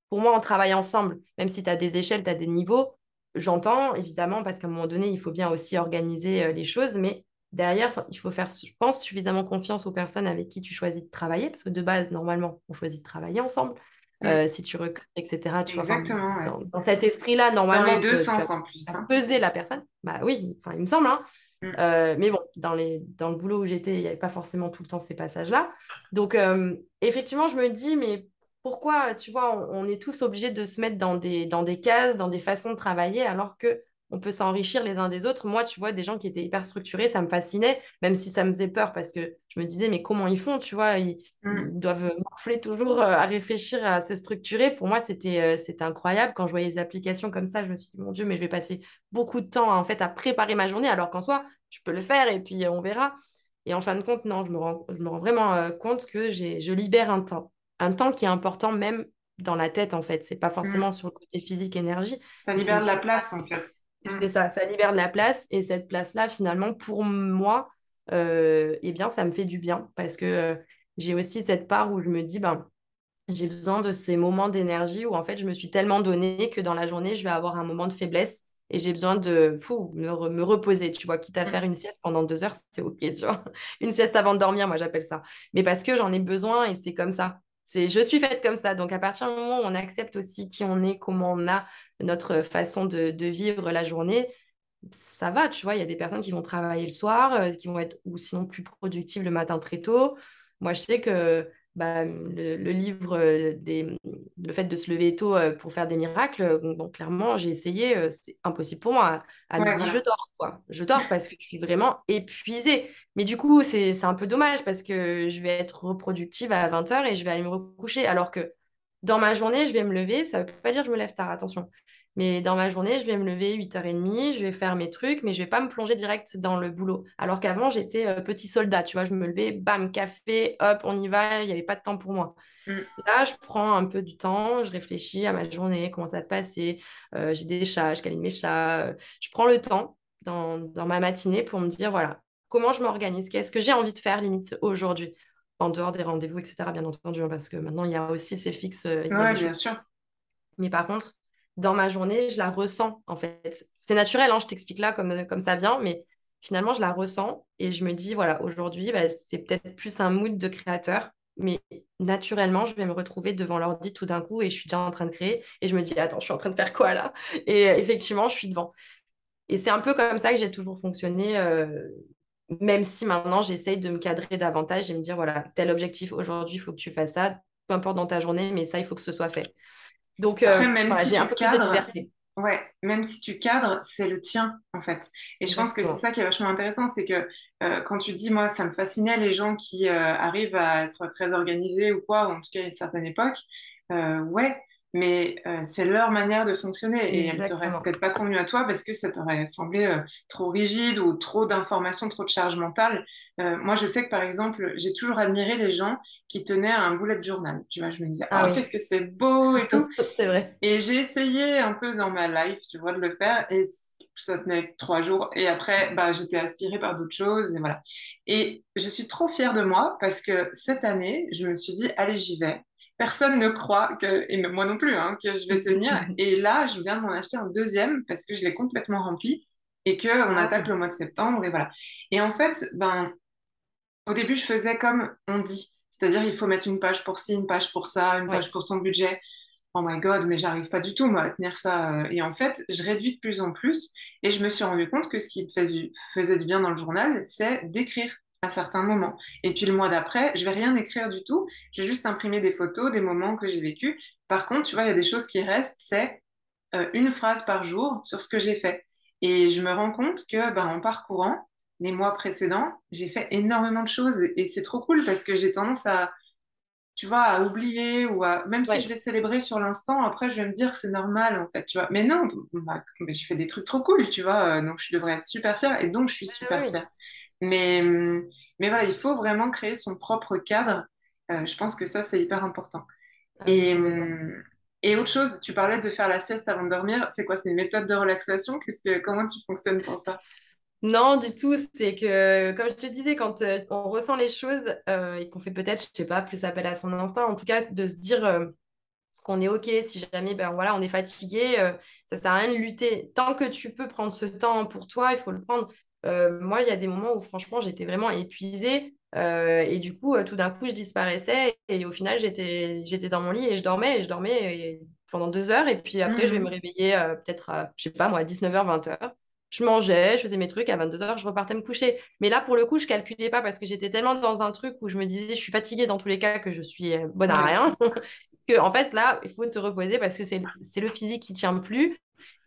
pour moi, on travaille ensemble. Même si tu as des échelles, tu as des niveaux. J'entends, évidemment, parce qu'à un moment donné, il faut bien aussi organiser euh, les choses. Mais derrière, il faut faire, je pense, suffisamment confiance aux personnes avec qui tu choisis de travailler. Parce que de base, normalement, on choisit de travailler ensemble. Euh, si tu recrutes, etc. Tu vois, enfin, Exactement, ouais. dans, cet esprit-là, Dans les normalement, deux te- tu sens vas en plus, faire hein. peser la personne. Bah oui, il me semble, hein. Mm, Euh, mais bon, dans les, dans le boulot où j'étais, il n'y avait pas forcément tout le temps ces passages-là. Donc, euh, effectivement, je me dis, mais pourquoi, tu vois, on, on est tous obligés de se mettre dans des, dans des cases, dans des façons de travailler, alors que on peut s'enrichir les uns des autres. Moi, tu vois, des gens qui étaient hyper structurés, ça me fascinait, même si ça me faisait peur, parce que je me disais, mais comment ils font, tu vois, ils, mm. ils doivent morfler toujours euh, à réfléchir, à se structurer. Pour moi, c'était euh, c'était incroyable. Quand je voyais les applications comme ça, je me suis dit, mon Dieu, mais je vais passer beaucoup de temps en fait à préparer ma journée, alors qu'en soi, je peux le faire et puis euh, on verra. Et en fin de compte, non, je me rends, je me rends vraiment compte que je libère un temps. Un temps qui est important même dans la tête, en fait. C'est pas mm. forcément sur le côté physique, énergie, Ça libère de la place, en fait. Mm, c'est ça, ça libère de la place. Et cette place-là, finalement, pour moi, euh, eh bien, ça me fait du bien parce que euh, j'ai aussi cette part où je me dis, ben, j'ai besoin de ces moments d'énergie où en fait je me suis tellement donnée que dans la journée je vais avoir un moment de faiblesse et j'ai besoin de fou, me, re- me reposer. Tu vois, quitte à mm. faire une sieste pendant deux heures, c'est ok, tu vois. Une sieste avant de dormir, moi j'appelle ça. Mais parce que j'en ai besoin et c'est comme ça. C'est, je suis faite comme ça. Donc à partir du moment où on accepte aussi qui on est, comment on a notre façon de, vivre la journée, ça va, tu vois. Il y a des personnes qui vont travailler le soir, euh, qui vont être ou sinon plus productives le matin très tôt. Moi, je sais que bah, le, le livre, euh, des, le fait de se lever tôt euh, pour faire des miracles, euh, bon, clairement, j'ai essayé, c'est impossible pour moi. À, à Ouais, midi, je dors, quoi. Je dors parce que je suis vraiment épuisée. Mais du coup, c'est, c'est un peu dommage parce que je vais être reproductive à 20h et je vais aller me recoucher. Alors que dans ma journée, je vais me lever. Ça ne veut pas dire que je me lève tard, attention. Mais dans ma journée, je vais me lever 8h30, je vais faire mes trucs, mais je vais pas me plonger direct dans le boulot. Alors qu'avant, j'étais euh, petit soldat, tu vois, je me levais, bam, café, hop, on y va, il n'y avait pas de temps pour moi. Mm. Là, je prends un peu du temps, je réfléchis à ma journée, comment ça se passait, euh, j'ai des chats, je câline mes chats, je prends le temps dans, dans ma matinée pour me dire, voilà, comment je m'organise, qu'est-ce que j'ai envie de faire limite aujourd'hui, en dehors des rendez-vous, etc., bien entendu, hein, parce que maintenant, il y a aussi ces fixes. Euh, oui, bien sûr. Mais par contre, dans ma journée, je la ressens, en fait. C'est naturel, hein, je t'explique là comme, comme ça vient, mais finalement, je la ressens et je me dis, voilà, aujourd'hui, bah, c'est peut-être plus un mood de créateur, mais naturellement, je vais me retrouver devant l'ordi tout d'un coup et je suis déjà en train de créer et je me dis, attends, je suis en train de faire quoi là? Et euh, effectivement, je suis devant. Et c'est un peu comme ça que j'ai toujours fonctionné euh, même si maintenant j'essaye de me cadrer davantage et me dire voilà, tel objectif aujourd'hui, il faut que tu fasses ça, peu importe dans ta journée, mais ça, il faut que ce soit fait. Donc, euh, même si j'ai un peu cadres, de liberté. Ouais, même si tu cadres, c'est le tien en fait. Et je pense que c'est ça qui est vachement intéressant, c'est que euh, quand tu dis, moi, ça me fascinait les gens qui euh, arrivent à être très organisés ou quoi, ou en tout cas à une certaine époque. ouais, mais euh, c'est leur manière de fonctionner et elle t'aurait peut-être pas convenu à toi parce que ça t'aurait semblé euh, trop rigide ou trop d'informations, trop de charge mentale. Euh, moi, je sais que par exemple, j'ai toujours admiré les gens qui tenaient un bullet journal. Tu vois, je me disais, ah, oh, qu'est-ce que c'est beau et tout. c'est vrai. Et j'ai essayé un peu dans ma life, tu vois, de le faire et ça tenait trois jours et après, bah, j'étais aspirée par d'autres choses et voilà. Et je suis trop fière de moi parce que cette année, je me suis dit, allez, j'y vais personne ne croit que, et moi non plus, hein, que je vais tenir. Et là, je viens de m'en acheter un deuxième parce que je l'ai complètement rempli et que on ah attaque le mois de septembre et voilà. Et en fait, ben, au début, je faisais comme on dit, c'est-à-dire il faut mettre une page pour ci, une page pour ça, une page pour ton budget. Oh my god, mais j'arrive pas du tout moi à tenir ça. Et en fait, je réduis de plus en plus et je me suis rendu compte que ce qui faisait du bien dans le journal, c'est d'écrire à certains moments. Et puis le mois d'après, je vais rien écrire du tout. Je vais juste imprimer des photos des moments que j'ai vécu. Par contre, tu vois, il y a des choses qui restent, c'est euh, une phrase par jour sur ce que j'ai fait. Et je me rends compte que ben, en parcourant les mois précédents, j'ai fait énormément de choses et c'est trop cool parce que j'ai tendance à, tu vois, à oublier ou à, même si je vais célébrer sur l'instant, après je vais me dire c'est normal en fait, tu vois. Mais non, bah, je fais des trucs trop cool, tu vois, euh, donc je devrais être super fière et donc je suis super fière. Mais, mais voilà, il faut vraiment créer son propre cadre. Euh, je pense que ça, c'est hyper important. Ah et, et autre chose, tu parlais de faire la sieste avant de dormir. C'est quoi C'est une méthode de relaxation? Que, Comment tu fonctionnes pour ça? Non, du tout. C'est que, comme je te disais, quand euh, on ressent les choses euh, et qu'on fait peut-être, je sais pas, plus appel à son instinct, en tout cas, de se dire qu'on est OK, si jamais ben, voilà, on est fatigué, ça sert à rien de lutter. Tant que tu peux prendre ce temps pour toi, il faut le prendre. Euh, moi, il y a des moments où franchement, j'étais vraiment épuisée. Euh, et du coup, euh, tout d'un coup, je disparaissais. Et au final, j'étais, j'étais dans mon lit et je dormais. Et je dormais pendant deux heures. Et puis après, je vais me mmh. réveiller peut-être à, je sais pas moi, 19h, 20h. Je mangeais, je faisais mes trucs. À 22h, je repartais me coucher. Mais là, pour le coup, je calculais pas parce que j'étais tellement dans un truc où je me disais, je suis fatiguée dans tous les cas que je suis bonne à rien. que en fait, là, il faut te reposer parce que c'est, c'est le physique qui tient plus.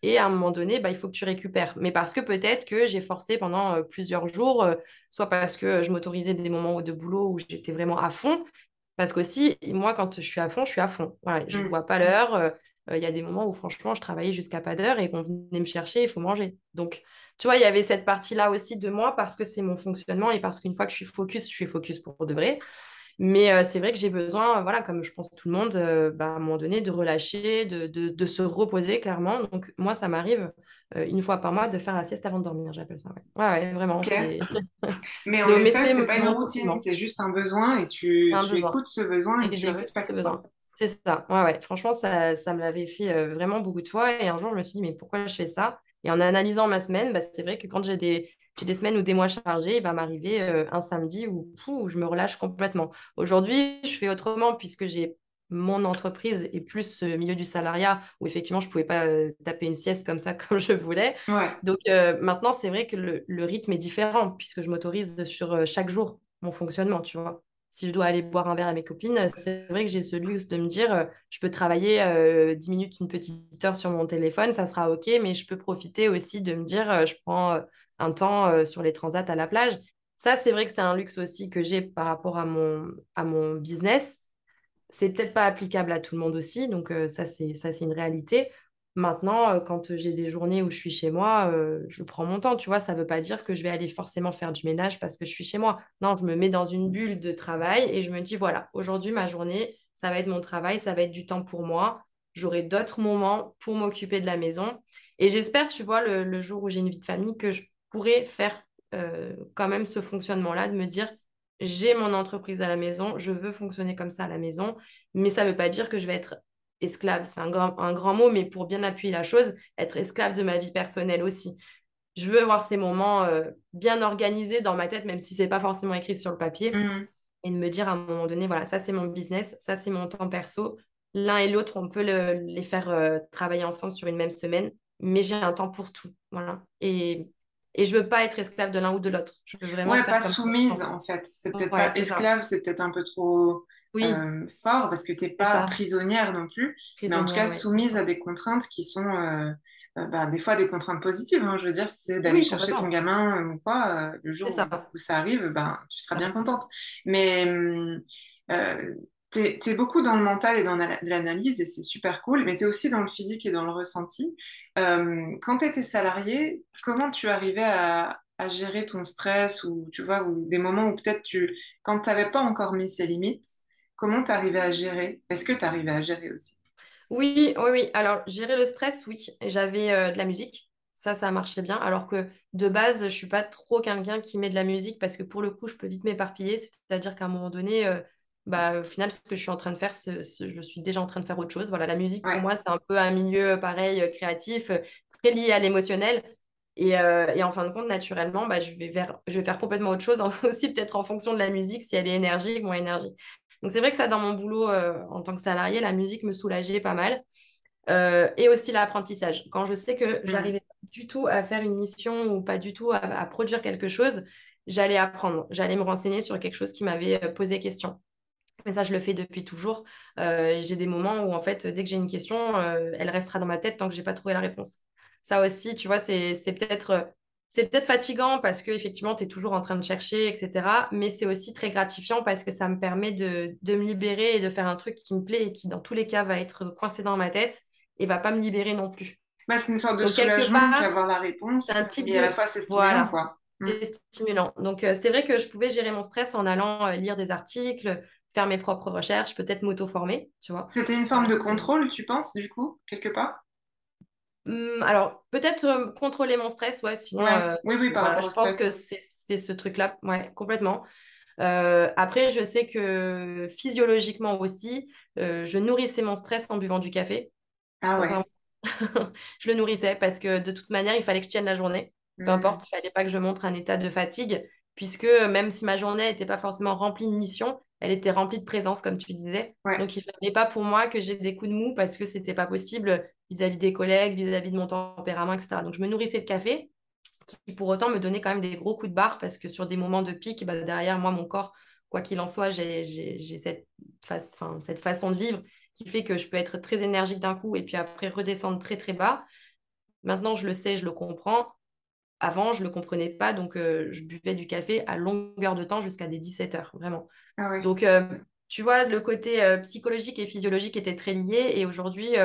Et à un moment donné, bah, il faut que tu récupères. Mais parce que peut-être que j'ai forcé pendant euh, plusieurs jours, euh, soit parce que je m'autorisais des moments de boulot où j'étais vraiment à fond, parce qu'aussi, moi, quand je suis à fond, je suis à fond. je ne mmh. vois pas l'heure. Euh, il y a des moments où, franchement, je travaillais jusqu'à pas d'heure et qu'on venait me chercher, il faut manger. Donc, tu vois, il y avait cette partie-là aussi de moi parce que c'est mon fonctionnement et parce qu'une fois que je suis focus, je suis focus pour de vrai. Mais euh, c'est vrai que j'ai besoin, voilà, comme je pense tout le monde, euh, bah, à un moment donné, de relâcher, de, de, de se reposer clairement. Donc, moi, ça m'arrive euh, une fois par mois de faire la sieste avant de dormir, j'appelle ça. Ouais, ouais, vraiment. mais en effet, c'est pas une routine, c'est juste un besoin et tu, tu écoutes ce besoin et, tu respectes ce besoin. C'est ça, ouais, ouais. Franchement, ça, ça me l'avait fait vraiment beaucoup de fois. Et un jour, je me suis dit, mais pourquoi je fais ça? Et en analysant ma semaine, bah, c'est vrai que quand j'ai des, j'ai des semaines ou des mois chargés, il va m'arriver euh, un samedi où, je me relâche complètement. Aujourd'hui, je fais autrement puisque j'ai mon entreprise et plus le milieu du salariat où effectivement je ne pouvais pas euh, taper une sieste comme ça comme je voulais. Donc euh, maintenant, c'est vrai que le, rythme est différent puisque je m'autorise sur chaque jour mon fonctionnement, tu vois. Si je dois aller boire un verre avec mes copines, c'est vrai que j'ai ce luxe de me dire, je peux travailler 10 minutes, une petite heure sur mon téléphone, ça sera OK, mais je peux profiter aussi de me dire, je prends un temps euh, sur les transats à la plage. Ça, c'est vrai que c'est un luxe aussi que j'ai par rapport à mon, à mon business. C'est peut-être pas applicable à tout le monde aussi, donc euh, ça, c'est, une réalité. Maintenant, euh, quand j'ai des journées où je suis chez moi, je prends mon temps, tu vois. Ça ne veut pas dire que je vais aller forcément faire du ménage parce que je suis chez moi. Non, je me mets dans une bulle de travail et je me dis, voilà, aujourd'hui, ma journée, ça va être mon travail, ça va être du temps pour moi. J'aurai d'autres moments pour m'occuper de la maison. Et j'espère, tu vois, le, jour où j'ai une vie de famille, que je pourrai faire euh, quand même ce fonctionnement-là, de me dire, j'ai mon entreprise à la maison, je veux fonctionner comme ça à la maison, mais ça ne veut pas dire que je vais être esclave, c'est un grand, un grand mot, mais pour bien appuyer la chose, être esclave de ma vie personnelle aussi. Je veux avoir ces moments euh, bien organisés dans ma tête, même si c'est pas forcément écrit sur le papier, mmh. et de me dire à un moment donné, voilà, ça c'est mon business, ça c'est mon temps perso. L'un et l'autre, on peut les faire euh, travailler ensemble sur une même semaine, mais j'ai un temps pour tout, voilà. Et et je veux pas être esclave de l'un ou de l'autre. Je veux vraiment ouais, pas soumise en fait. C'est peut-être pas esclave, c'est peut-être un peu trop oui. Euh, fort parce que tu n'es pas prisonnière non plus, mais en tout cas soumise à des contraintes qui sont euh, euh, bah, des fois des contraintes positives. Hein. je veux dire, c'est d'aller chercher ton gamin ou quoi, le jour où, ça arrive, ben, tu seras bien contente. Mais tu es, beaucoup dans le mental et dans l'analyse et c'est super cool, mais tu es aussi dans le physique et dans le ressenti. Quand tu étais salarié, comment tu arrivais à, gérer ton stress ou tu vois des moments où peut-être tu quand tu n'avais pas encore mis ces limites Comment tu arrivais à gérer? Est-ce que tu arrivais à gérer aussi? Oui, oui. Alors, gérer le stress, oui. J'avais euh, de la musique. Ça, ça marchait bien. Alors que de base, je suis pas trop quelqu'un qui met de la musique parce que pour le coup, je peux vite m'éparpiller. C'est-à-dire qu'à un moment donné, euh, bah, au final, ce que je suis en train de faire, je suis déjà en train de faire autre chose. Voilà, la musique, pour moi, c'est un peu un milieu euh, pareil, créatif, très lié à l'émotionnel. Et, et, en fin de compte, naturellement, bah, je, vais vers, je vais faire complètement autre chose, aussi peut-être en fonction de la musique, si elle est énergique, moins énergique. Donc c'est vrai que ça, dans mon boulot euh, en tant que salarié, la musique me soulageait pas mal. Euh, et aussi l'apprentissage. Quand je sais que mm. j'arrivais pas du tout à faire une mission ou pas du tout à, produire quelque chose, j'allais apprendre, j'allais me renseigner sur quelque chose qui m'avait euh, posé question. Mais ça, je le fais depuis toujours. j'ai des moments où, en fait, dès que j'ai une question, elle restera dans ma tête tant que je n'ai pas trouvé la réponse. Ça aussi, tu vois, c'est peut-être c'est peut-être fatigant parce que effectivement tu es toujours en train de chercher, etc. Mais c'est aussi très gratifiant parce que ça me permet de, me libérer et de faire un truc qui me plaît et qui, dans tous les cas, va être coincé dans ma tête et va pas me libérer non plus. Bah, c'est une sorte de soulagement qu'avoir la réponse. Un type et à la fois, c'est stimulant. Quoi. Mm. C'est stimulant. Donc, euh, c'est vrai que je pouvais gérer mon stress en allant euh, lire des articles, faire mes propres recherches, peut-être m'auto-former, tu vois. C'était une forme de contrôle, tu penses, du coup, quelque part? Hum, alors, peut-être euh, contrôler mon stress, ouais, sinon, euh, oui, oui, par je pense que c'est ce truc-là, ouais, complètement. Euh, après, je sais que physiologiquement aussi, je nourrissais mon stress en buvant du café. Ah ouais. je le nourrissais parce que de toute manière, il fallait que je tienne la journée. Peu mmh. importe, il fallait pas que je montre un état de fatigue, puisque même si ma journée n'était pas forcément remplie de missions, elle était remplie de présence, comme tu disais. Donc, il ne fallait pas pour moi que j'ai des coups de mou parce que c'était pas possible vis-à-vis des collègues, vis-à-vis de mon tempérament, etc. Donc, je me nourrissais de café, qui pour autant me donnait quand même des gros coups de barre parce que sur des moments de pic, bah, derrière moi, mon corps, quoi qu'il en soit, j'ai cette, cette façon de vivre qui fait que je peux être très énergique d'un coup et puis après redescendre très très bas. Maintenant, je le sais, je le comprends. Avant, je ne le comprenais pas, donc euh, je buvais du café à longueur de temps jusqu'à des 17 heures, vraiment. Ah donc, euh, tu vois, le côté euh, psychologique et physiologique était très lié. Et aujourd'hui,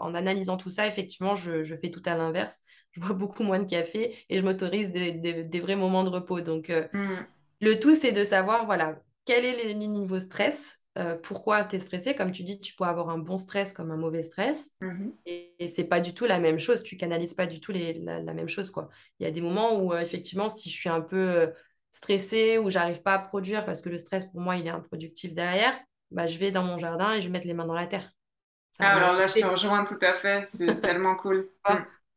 en analysant tout ça, effectivement, je, fais tout à l'inverse. Je bois beaucoup moins de café et je m'autorise des, vrais moments de repos. Donc, mmh. le tout, c'est de savoir, voilà, quel est le niveau stress euh, pourquoi tu es stressé. Comme tu dis, tu peux avoir un bon stress comme un mauvais stress. Mhm. Et, et c'est pas du tout la même chose. Tu canalises pas du tout la, même chose. quoi. Il y a des moments où, euh, effectivement, si je suis un peu euh, stressée ou j'arrive pas à produire parce que le stress, pour moi, il est improductif derrière, bah, je vais dans mon jardin et je vais mettre les mains dans la terre. ah, alors là, je te rejoins tout à fait. C'est tellement cool.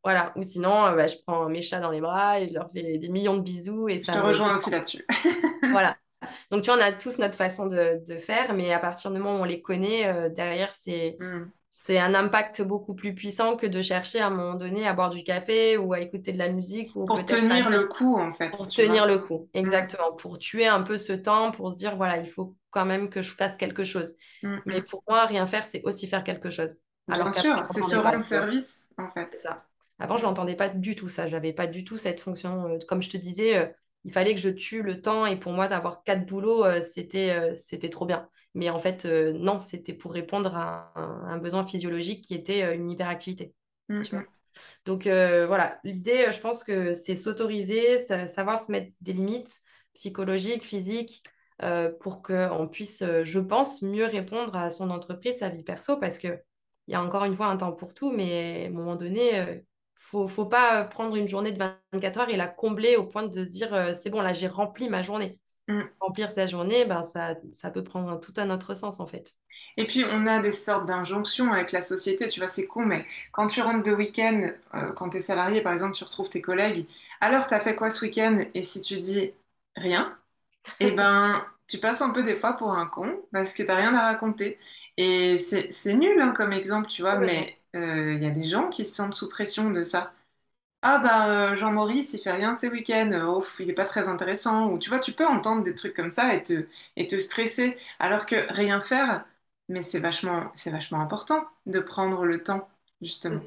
Voilà, ou sinon, bah, je prends mes chats dans les bras et je leur fais des millions de bisous. Et je te rejoins aussi là-dessus. voilà, donc, tu vois, on a tous notre façon de, faire, mais à partir du moment où on les connaît, euh, derrière, c'est hmm. c'est un impact beaucoup plus puissant que de chercher à un moment donné à boire du café ou à écouter de la musique. Ou pour tenir le coup, en fait. Pour tenir le coup, hmm. exactement. Pour tuer un peu ce temps, pour se dire, voilà, il faut quand même que je fasse quelque chose. Hmm, mais pour moi, rien faire, c'est aussi faire quelque chose. Bien sûr, c'est se rendre service, en fait. Ça. Avant, je n'entendais pas du tout ça. J'avais pas du tout cette fonction. Euh, comme je te disais, euh, il fallait que je tue le temps et pour moi d'avoir quatre boulots euh, c'était euh, c'était trop bien mais en fait euh, non c'était pour répondre à un, besoin physiologique qui était une hyperactivité Mm, tu vois. mm, Donc voilà, l'idée, je pense que c'est s'autoriser, sa- savoir se mettre des limites psychologiques, physiques, pour qu'on puisse, je pense, mieux répondre à son entreprise, sa vie perso, parce que il y a encore une fois un temps pour tout, mais à un moment donné, faut, faut pas prendre une journée de 24 heures et la combler au point de se dire, euh, c'est bon, là, j'ai rempli ma journée. mm. Remplir sa journée, ben, ça, ça peut prendre un- tout un autre sens, en fait. Et puis, on a des sortes d'injonctions avec la société, tu vois, c'est con, mais quand tu rentres de week-end, euh, quand tu es salarié, par exemple, tu retrouves tes collègues, alors, t'as fait quoi ce week-end? Et si tu dis rien, eh ben, tu passes un peu des fois pour un con, parce que t'as rien à raconter. Et c'est nul, hein, comme exemple, tu vois, mais euh, il y a des gens qui se sentent sous pression de ça. Ah bah euh, Jean-Maurice, il fait rien ces week-ends, euh, ouf, il est pas très intéressant. Ou tu vois, tu peux entendre des trucs comme ça et te, et te stresser, alors que rien faire, mais c'est vachement, c'est vachement important de prendre le temps, justement.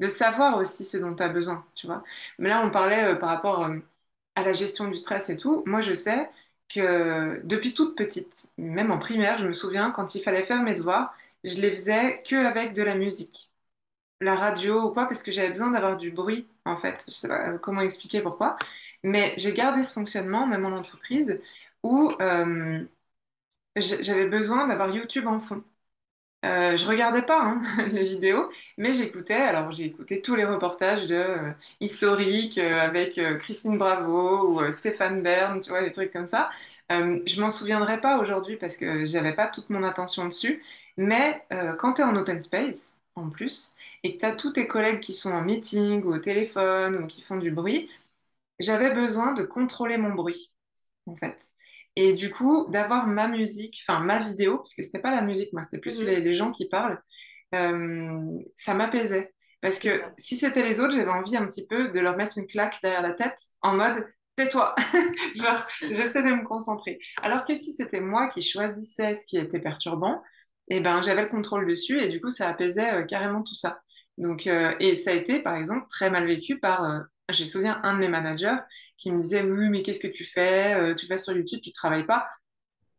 De savoir aussi ce dont tu as besoin, tu vois. Mais là, on parlait euh, par rapport euh, à la gestion du stress et tout. Moi, je sais que depuis toute petite, même en primaire, je me souviens, quand il fallait faire mes devoirs, je les faisais que avec de la musique la radio ou quoi, parce que j'avais besoin d'avoir du bruit, en fait. Je sais pas comment expliquer pourquoi. Mais j'ai gardé ce fonctionnement, même en entreprise, où euh, j'avais besoin d'avoir YouTube en fond. Euh, je regardais pas hein, les vidéos, mais j'écoutais. Alors j'ai écouté tous les reportages de euh, historiques euh, avec euh, Christine Bravo ou Stéphane Bern, tu vois, des trucs comme ça. Je m'en souviendrai pas aujourd'hui parce que j'avais pas toute mon attention dessus. Mais quand tu es en open space, en plus, et que tu as tous tes collègues qui sont en meeting ou au téléphone ou qui font du bruit, j'avais besoin de contrôler mon bruit en fait. Et du coup, d'avoir ma musique, enfin ma vidéo, parce que c'était pas la musique, moi, c'était plus Mhm. les, les gens qui parlent, euh, ça m'apaisait. Parce que si c'était les autres, j'avais envie un petit peu de leur mettre une claque derrière la tête en mode tais-toi. Genre, j'essaie de me concentrer. Alors que si c'était moi qui choisissais ce qui était perturbant, eh ben, j'avais le contrôle dessus et du coup, ça apaisait euh, carrément tout ça. Donc, euh, et ça a été, par exemple, très mal vécu par, euh, j'ai souviens, un de mes managers qui me disait, oui, mais qu'est-ce que tu fais? Tu vas sur YouTube, tu travailles pas.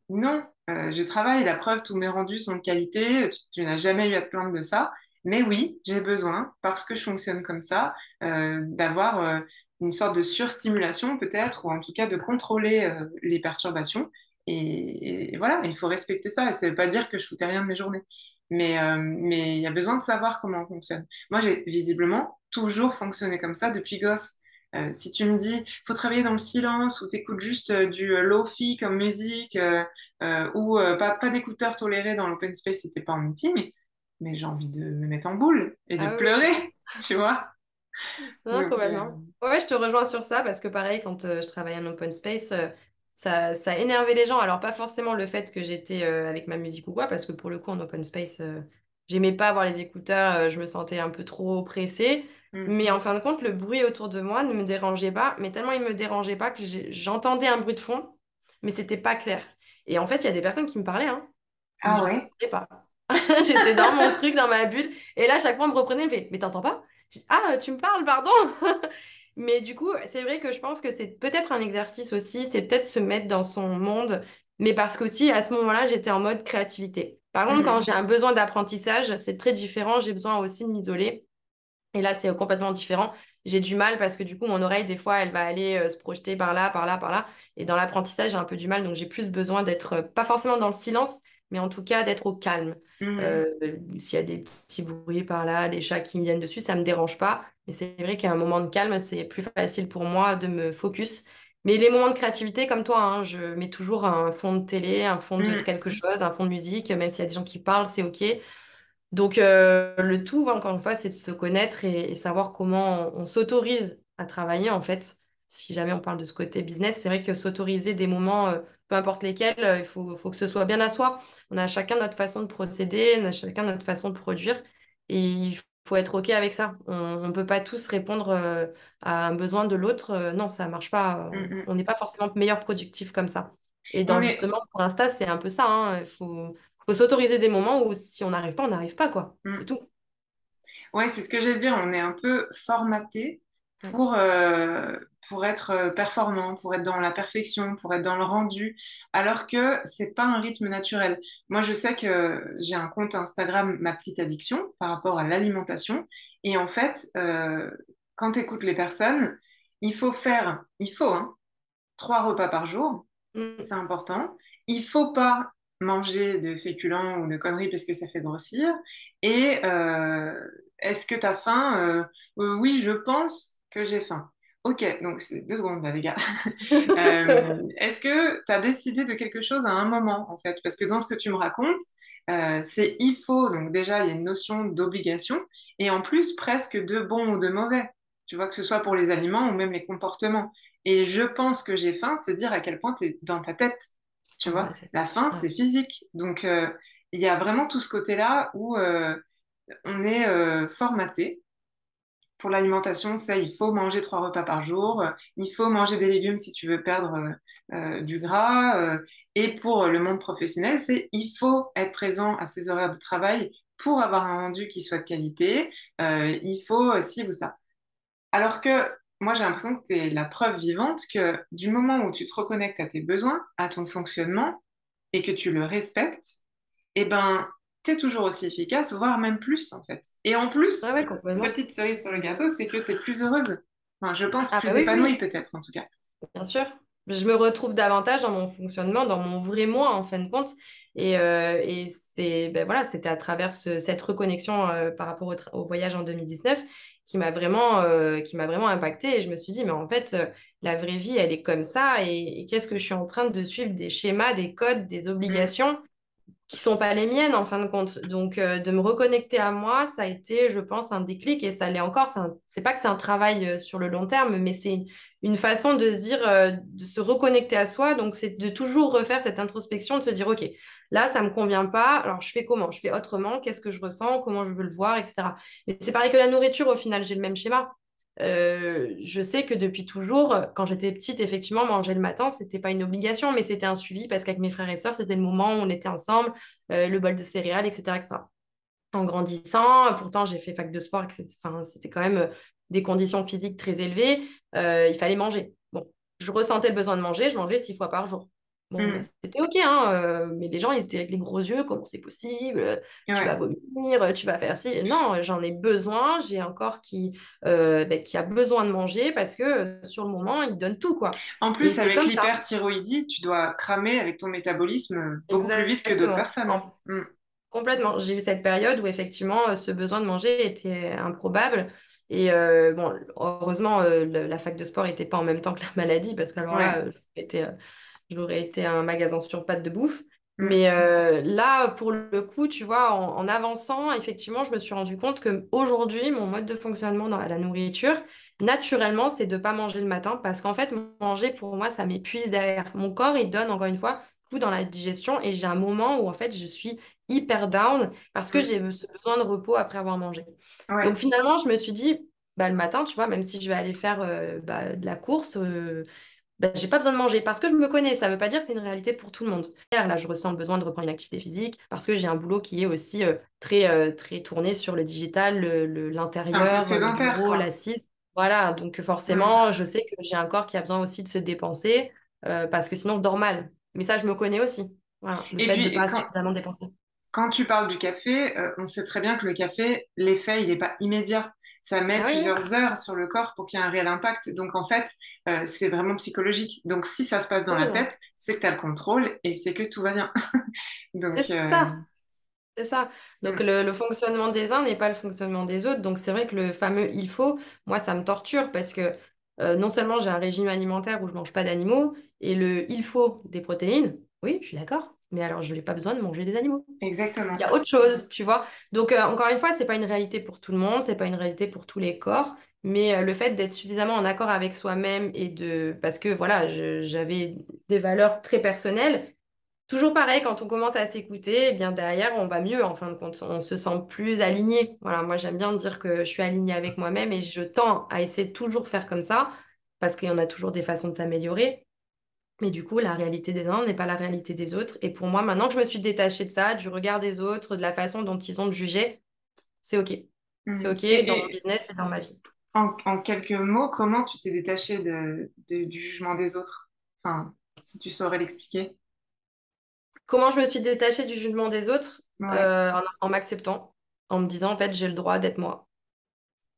Non, je travaille, la preuve, tous mes rendus sont de qualité, tu, n'as jamais eu à te plaindre de ça. Mais oui, j'ai besoin, parce que je fonctionne comme ça, d'avoir une sorte de surstimulation peut-être, ou en tout cas de contrôler les perturbations. Et, et voilà, il faut respecter ça. Et ça ne veut pas dire que je foutais rien de mes journées. Mais euh, mais il y a besoin de savoir comment on fonctionne. Moi, j'ai visiblement toujours fonctionné comme ça depuis gosse. Euh, si tu me dis, faut travailler dans le silence ou t'écoutes juste euh, du euh, lo-fi comme musique, ou pas, pas d'écouteurs tolérés dans l'open space si t'es pas en meeting, mais j'ai envie de me mettre en boule et de Ah oui, pleurer, tu vois. Non, Donc, complètement. Ouais, je te rejoins sur ça parce que pareil, quand je travaillais en open space, ça, ça énervait les gens. Alors, pas forcément le fait que j'étais euh, avec ma musique ou quoi, parce que pour le coup, en open space, euh, j'aimais pas avoir les écouteurs, euh, je me sentais un peu trop pressée. mm, Mais en fin de compte, le bruit autour de moi ne me dérangeait pas, mais tellement il me dérangeait pas que j'entendais un bruit de fond, mais c'était pas clair. Et en fait, il y a des personnes qui me parlaient, hein, mais Ah je ouais? pas. J'étais dans mon truc, dans ma bulle. Et là, chaque fois, on me reprenait, fait, mais t'entends pas? Ah, tu me parles, pardon. Mais du coup, c'est vrai que je pense que c'est peut-être un exercice aussi, c'est peut-être se mettre dans son monde, mais parce qu'aussi, à ce moment-là, j'étais en mode créativité. Par contre, quand Mm, j'ai un besoin d'apprentissage, c'est très différent, j'ai besoin aussi de m'isoler. Et là, c'est complètement différent. J'ai du mal parce que du coup, mon oreille, des fois, elle va aller euh, se projeter par là, par là, par là. Et dans l'apprentissage, j'ai un peu du mal. Donc, j'ai plus besoin d'être, euh, pas forcément dans le silence, mais en tout cas, d'être au calme. mm, Euh, s'il y a des petits bruits par là, des chats qui me viennent dessus, ça ne me dérange pas. Mais c'est vrai qu'à un moment de calme, c'est plus facile pour moi de me focus. Mais les moments de créativité, comme toi, hein, je mets toujours un fond de télé, un fond de mm, quelque chose, un fond de musique, même s'il y a des gens qui parlent, c'est OK. Donc, euh, le tout, encore une fois, c'est de se connaître et, et savoir comment on, on s'autorise à travailler, en fait. Si jamais on parle de ce côté business, c'est vrai que s'autoriser des moments, euh, peu importe lesquels, euh, il faut, faut que ce soit bien à soi. On a chacun notre façon de procéder, on a chacun notre façon de produire et il faut être OK avec ça. On ne peut pas tous répondre, euh, à un besoin de l'autre. Euh, non, ça ne marche pas. mm, mm. On n'est pas forcément meilleur productif comme ça. Et dans justement, pour Insta, c'est un peu ça. hein. Il faut, faut s'autoriser des moments où si on n'arrive pas, on n'arrive pas, quoi. C'est mm. tout. Ouais, c'est ce que j'allais dire. On est un peu formaté pour, euh, pour être euh, performant, pour être dans la perfection, pour être dans le rendu, alors que c'est pas un rythme naturel. Moi, je sais que j'ai un compte Instagram, ma petite addiction, par rapport à l'alimentation. Et en fait, euh, quand tu écoutes les personnes, il faut faire, il faut, hein, trois repas par jour, Mm. c'est important. Il faut pas manger de féculents ou de conneries parce que ça fait grossir. Et euh, est-ce que tu as faim Euh, Oui, je pense que j'ai faim. Ok, donc c'est deux secondes là, les gars. Euh, est-ce que tu as décidé de quelque chose à un moment, en fait? Parce que dans ce que tu me racontes, euh, c'est il faut, donc déjà, il y a une notion d'obligation, et en plus, presque de bon ou de mauvais. Tu vois, que ce soit pour les aliments ou même les comportements. Et je pense que j'ai faim, c'est dire à quel point tu es dans ta tête. Tu vois, Ouais, la faim, ouais. c'est physique. Donc, euh, il y a vraiment tout ce côté-là où on est formaté pour l'alimentation, c'est il faut manger trois repas par jour, il faut manger des légumes si tu veux perdre euh, euh, du gras. euh, et pour le monde professionnel, c'est il faut être présent à ses horaires de travail pour avoir un rendu qui soit de qualité. il faut ci ou ça. Alors que moi, j'ai l'impression que es la preuve vivante que du moment où tu te reconnectes à tes besoins, à ton fonctionnement, et que tu le respectes, eh ben, tu es toujours aussi efficace, voire même plus, en fait. Et en plus, ouais, complètement. petite cerise sur le gâteau, c'est que tu es plus heureuse. Enfin, je pense Ah bah plus oui, épanouie, oui. peut-être, en tout cas. Bien sûr, je me retrouve davantage dans mon fonctionnement, dans mon vrai moi en fin de compte. Et, euh, et c'est, ben voilà, c'était à travers ce- cette reconnexion euh, par rapport au, voyage en 2019 qui m'a vraiment, euh, qui m'a vraiment impactée. Et je me suis dit, mais en fait, la vraie vie, elle est comme ça. Et, et qu'est-ce que je suis en train de suivre? Des schémas, des codes, des Mm, obligations? Qui sont pas les miennes en fin de compte. Donc, euh, de me reconnecter à moi, ça a été, je pense, un déclic et ça l'est encore. C'est pas que c'est un travail euh, sur le long terme, mais c'est une façon de se dire, euh, de se reconnecter à soi. Donc, c'est de toujours refaire cette introspection, de se dire, OK, là, ça me convient pas. Alors, je fais comment? Je fais autrement. Qu'est-ce que je ressens? Comment je veux le voir, etc. Mais c'est pareil que la nourriture, au final, j'ai le même schéma. Euh, je sais que depuis toujours, quand j'étais petite, effectivement, manger le matin, c'était pas une obligation, mais c'était un suivi parce qu'avec mes frères et sœurs, c'était le moment où on était ensemble, euh, le bol de céréales, etc.. En grandissant, pourtant, j'ai fait fac de sport, c'était quand même euh, des conditions physiques très élevées. euh, il fallait manger. Bon, je ressentais le besoin de manger, je mangeais six fois par jour. Bon, bah, mm. c'était OK, hein, euh, mais les gens, ils étaient avec les gros yeux, comment c'est possible? Tu vas vomir, tu vas faire ci. Non, j'en ai besoin, j'ai un corps qui, euh, ben, qui a besoin de manger parce que euh, sur le moment, il donne tout, quoi. En plus, avec l'hyperthyroïdie, tu dois cramer avec ton métabolisme beaucoup plus vite que d'autres personnes. hein. En- Mm, complètement. J'ai eu cette période où effectivement, euh, ce besoin de manger était improbable. Et euh, bon, heureusement, euh, le- la fac de sport n'était pas en même temps que la maladie, parce que alors là, euh, euh, j'aurais été un magasin sur pattes de bouffe. Mm, Mais euh, là, pour le coup, tu vois, en, en avançant, effectivement, je me suis rendu compte que aujourd'hui, mon mode de fonctionnement dans la nourriture, naturellement, c'est de ne pas manger le matin, parce qu'en fait, manger, pour moi, ça m'épuise derrière. Mon corps, il donne, encore une fois, tout dans la digestion, et j'ai un moment où, en fait, je suis hyper down, parce que mm. j'ai besoin de repos après avoir mangé. Donc finalement, je me suis dit, bah, le matin, tu vois, même si je vais aller faire euh, bah, de la course, euh, bah, j'ai pas besoin de manger parce que je me connais. Ça veut pas dire que c'est une réalité pour tout le monde. Là, je ressens le besoin de reprendre une activité physique parce que j'ai un boulot qui est aussi euh, très, euh, très tourné sur le digital, le- le- l'intérieur, le sédentaire, bureau, l'assise. Voilà, donc Mm. forcément, je sais que j'ai un corps qui a besoin aussi de se dépenser euh, parce que sinon, je dors mal. Mais ça, je me connais aussi. Voilà, le Et fait de puis, pas quand, suffisamment dépenser. Quand tu parles du café, euh, on sait très bien que le café, l'effet, il n'est pas immédiat. Ça met Ah oui, plusieurs heures sur le corps pour qu'il y ait un réel impact. Donc, en fait, euh, c'est vraiment psychologique. Donc, si ça se passe dans la tête, c'est que tu as le contrôle et c'est que tout va bien. Donc, C'est euh, ça. C'est ça. Donc le, le fonctionnement des uns n'est pas le fonctionnement des autres. Donc c'est vrai que le fameux il faut, moi ça me torture parce que euh, non seulement j'ai un régime alimentaire où je mange pas d'animaux et le il faut des protéines, oui, je suis d'accord, mais alors je n'ai pas besoin de manger des animaux. Il exactement. y a autre chose, tu vois. Donc euh, encore une fois, c'est pas une réalité pour tout le monde, c'est pas une réalité pour tous les corps, mais euh, le fait d'être suffisamment en accord avec soi-même et de parce que voilà, j'avais des valeurs très personnelles Toujours pareil, quand on commence à s'écouter, eh bien derrière, on va mieux en fin de compte. On se sent plus aligné. Voilà, moi j'aime bien dire que je suis alignée avec moi-même et je tends à essayer de toujours faire comme ça parce qu'il y en a toujours des façons de s'améliorer. Mais du coup, la réalité des uns n'est pas la réalité des autres. Et pour moi, maintenant que je me suis détachée de ça, du regard des autres, de la façon dont ils ont de juger, c'est OK. C'est Mm. OK Et, dans mon business et dans ma vie. En, en quelques mots, comment tu t'es détaché de, de- du jugement des autres? Enfin, si tu saurais l'expliquer. Comment je me suis détachée du jugement des autres? Ouais, Euh, en, en m'acceptant, en me disant, en fait, j'ai le droit d'être moi.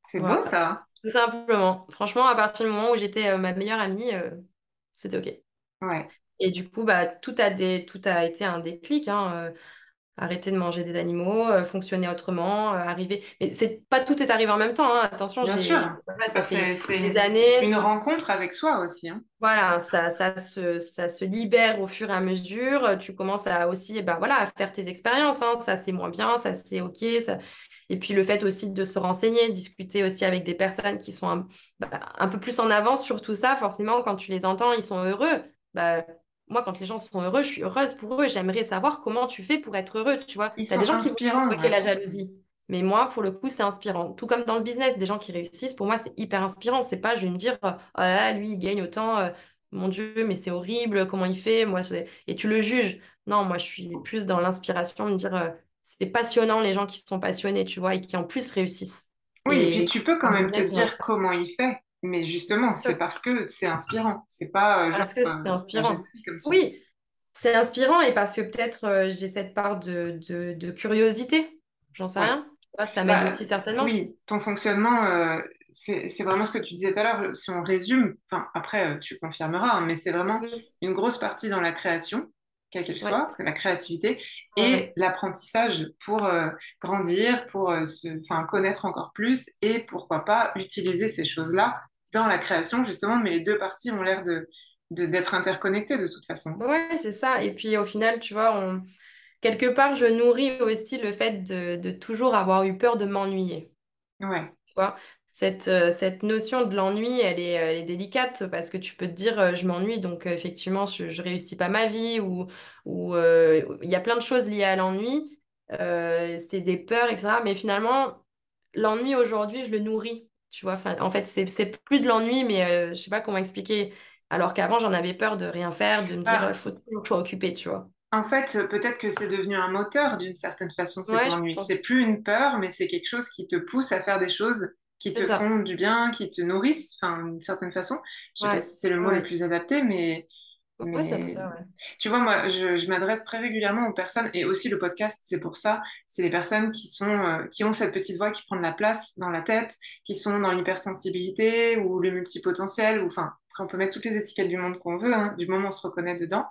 c'est beau ça. tout simplement. Franchement, à partir du moment où j'étais euh, ma meilleure amie, euh, c'était OK. Ouais, Et du coup, bah, tout a, des, tout a été un déclic. hein, euh, arrêter de manger des animaux, euh, fonctionner autrement, euh, arriver. Mais c'est pas tout est arrivé en même temps. hein. Attention, bien sûr. voilà, ça c'est, des une, années. une rencontre avec soi aussi, hein. Voilà, ça, ça se, ça se libère au fur et à mesure. Tu commences à aussi, bah, voilà, à faire tes expériences. hein. Ça, c'est moins bien, ça, c'est OK. Ça... Et puis le fait aussi de se renseigner, discuter aussi avec des personnes qui sont un, bah, un peu plus en avance sur tout ça. Forcément, quand tu les entends, ils sont heureux. Bah, moi, quand les gens sont heureux, je suis heureuse pour eux. J'aimerais savoir comment tu fais pour être heureux. Tu vois, Ils as des sont gens qui inspirants, provoquer ouais. la jalousie. Mais moi, pour le coup, c'est inspirant. Tout comme dans le business, des gens qui réussissent, pour moi, c'est hyper inspirant. C'est pas, je vais me dire, oh là là, lui, il gagne autant. euh, mon Dieu, mais c'est horrible, comment il fait, moi, et tu le juges. Non, moi, je suis plus dans l'inspiration, me dire, euh, c'est passionnant, les gens qui sont passionnés, tu vois, et qui en plus réussissent. Oui, et puis Et tu peux quand même te dire comment il fait, mais justement, c'est parce que c'est inspirant. C'est pas euh, genre parce que c'est inspirant. jalousie comme ça. Oui, c'est inspirant et parce que peut-être euh, j'ai cette part de, de, de curiosité, j'en sais Ouais. rien. Ça m'aide Bah, aussi certainement. oui, ton fonctionnement, euh, c'est, vraiment ce que tu disais tout à l'heure. Si on résume, après, tu confirmeras, hein, mais c'est vraiment une grosse partie dans la création, quelle qu'elle Ouais, soit, la créativité, ouais, et ouais. l'apprentissage pour euh, grandir, pour euh, se, connaître encore plus, et pourquoi pas utiliser ces choses-là dans la création, justement, mais les deux parties ont l'air de, d'être interconnectées de toute façon. Ouais, c'est ça. Et puis au final, tu vois, on... quelque part, je nourris aussi le fait de, de toujours avoir eu peur de m'ennuyer. Ouais, Tu vois, cette, euh, cette notion de l'ennui, elle est, elle est délicate parce que tu peux te dire, euh, je m'ennuie, donc euh, effectivement, je, je réussis pas ma vie ou ou, euh, il y a plein de choses liées à l'ennui. Euh, c'est des peurs, etc. Mais finalement, l'ennui aujourd'hui, je le nourris. Tu vois, en fait, c'est, c'est plus de l'ennui, mais euh, je sais pas comment expliquer. Alors qu'avant, j'en avais peur de rien faire, de me dire, il Bah, faut toujours que je sois occupée, tu vois. En fait, peut-être que c'est devenu un moteur d'une certaine façon, cet Ouais, ennui. C'est plus une peur, mais c'est quelque chose qui te pousse à faire des choses qui te ça. font du bien, qui te nourrissent, enfin, d'une certaine façon. Je sais pas si c'est le mot le plus adapté, mais, Ouais, c'est mais ça, ouais. tu vois, moi, je, je m'adresse très régulièrement aux personnes, et aussi le podcast, c'est pour ça, c'est les personnes qui sont, euh, qui ont cette petite voix qui prend de la place dans la tête, qui sont dans l'hypersensibilité ou le multipotentiel, ou enfin, on peut mettre toutes les étiquettes du monde qu'on veut, hein, du moment où on se reconnaît dedans.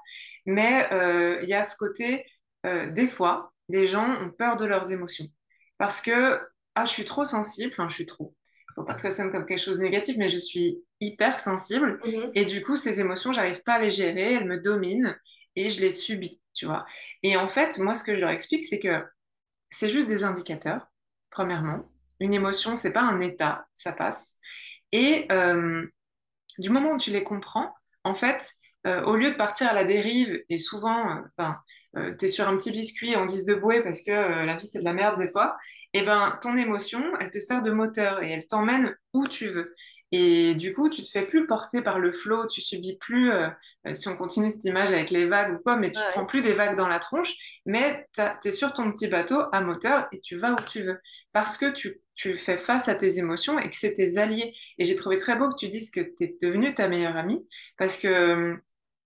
Mais euh, il y a ce côté, euh, des fois, des gens ont peur de leurs émotions. Parce que, ah, je suis trop sensible, enfin, je suis trop. Faut pas que ça sonne comme quelque chose de négatif, mais je suis hyper sensible. Mhm. Et du coup, ces émotions, j'arrive pas à les gérer, elles me dominent et je les subis, tu vois. Et en fait, moi, ce que je leur explique, c'est que c'est juste des indicateurs, premièrement. Une émotion, c'est pas un état, ça passe. Et euh, du moment où tu les comprends, en fait, euh, au lieu de partir à la dérive, et souvent, euh, ben, euh, t'es sur un petit biscuit en guise de bouée parce que euh, la vie c'est de la merde des fois, et ben ton émotion, elle te sert de moteur et elle t'emmène où tu veux. Et du coup, tu te fais plus porter par le flot, tu subis plus, euh, euh, si on continue cette image avec les vagues ou quoi, mais tu te prends Ouais. plus des vagues dans la tronche, mais t'as- t'es sur ton petit bateau à moteur et tu vas où tu veux. Parce que tu, tu fais face à tes émotions et que c'est tes alliés. Et j'ai trouvé très beau que tu dises que tu es devenue ta meilleure amie parce que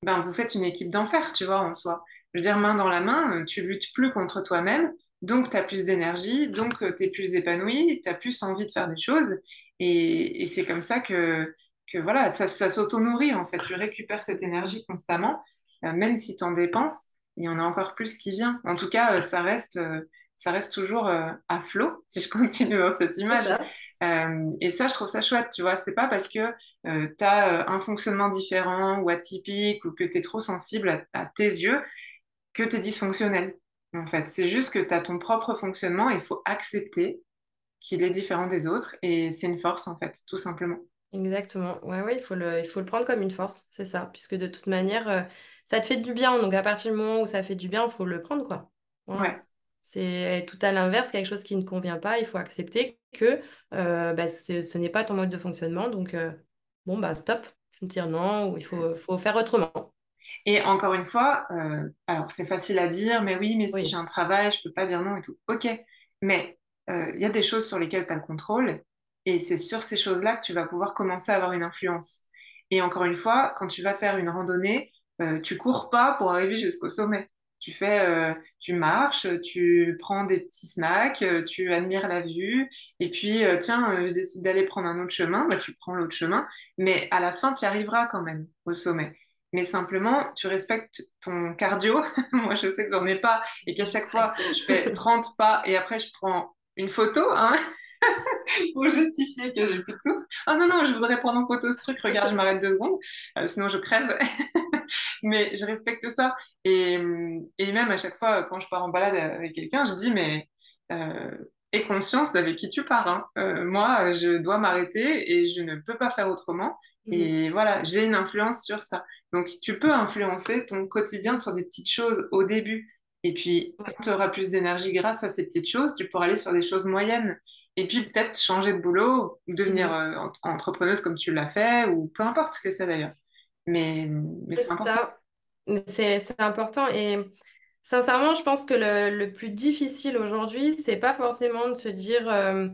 ben, vous faites une équipe d'enfer, tu vois, en soi. Je veux dire, main dans la main, euh, tu luttes plus contre toi-même, donc tu as plus d'énergie, donc tu es plus épanoui, tu as plus envie de faire des choses. Et, et c'est comme ça que, que voilà, ça, ça s'auto-nourrit en fait. Tu récupères cette énergie constamment, euh, même si tu en dépenses, il y en a encore plus qui vient. En tout cas, euh, ça reste, euh, ça reste toujours euh, à flot, si je continue dans cette image. Euh, et ça, je trouve ça chouette, tu vois. C'est pas parce que tu as un fonctionnement différent ou atypique ou que tu es trop sensible à, à tes yeux que tu es dysfonctionnel. En fait, c'est juste que tu as ton propre fonctionnement et il faut accepter qu'il est différent des autres et c'est une force, en fait, tout simplement. Exactement. Ouais, ouais, il faut le, il faut le prendre comme une force, c'est ça. Puisque de toute manière, euh, ça te fait du bien. Donc à partir du moment où ça fait du bien, il faut le prendre, quoi. Voilà. Ouais. C'est tout à l'inverse, quelque chose qui ne convient pas. Il faut accepter que euh, bah, ce n'est pas ton mode de fonctionnement. Donc, euh, bon, bah stop. Faut dire non ou il faut, faut faire autrement. Et encore une fois, euh, alors c'est facile à dire, mais oui, mais si j'ai un travail, je peux pas dire non et tout. Ok, mais euh, il y a des choses sur lesquelles tu as le contrôle Et c'est sur ces choses-là que tu vas pouvoir commencer à avoir une influence. Et encore une fois, quand tu vas faire une randonnée, euh, tu cours pas pour arriver jusqu'au sommet. Tu fais, tu marches, tu prends des petits snacks, tu admires la vue, et puis tiens, je décide d'aller prendre un autre chemin, bah, tu prends l'autre chemin, mais à la fin, tu arriveras quand même au sommet. Mais simplement, tu respectes ton cardio. Moi, je sais que j'en ai pas, et qu'à chaque fois, je fais 30 pas, et après, je prends une photo, hein, pour justifier que j'ai plus de souffle. Oh non, non, je voudrais prendre en photo ce truc, regarde, je m'arrête deux secondes, euh, sinon je crève. mais je respecte ça. Et, et, même à chaque fois, quand je pars en balade avec quelqu'un, je dis, mais euh, aie conscience d'avec qui tu pars. Hein. Euh, moi, je dois m'arrêter et je ne peux pas faire autrement. Mhm. Et voilà, j'ai une influence sur ça. Donc, tu peux influencer ton quotidien sur des petites choses au début. Et puis, quand tu auras plus d'énergie grâce à ces petites choses, tu pourras aller sur des choses moyennes. Et puis peut-être changer de boulot, ou devenir mhm. euh, entrepreneuse comme tu l'as fait, ou peu importe ce que c'est d'ailleurs. Mais, mais c'est important. C'est important. Et sincèrement, je pense que le, plus difficile aujourd'hui, c'est pas forcément de se dire, euh,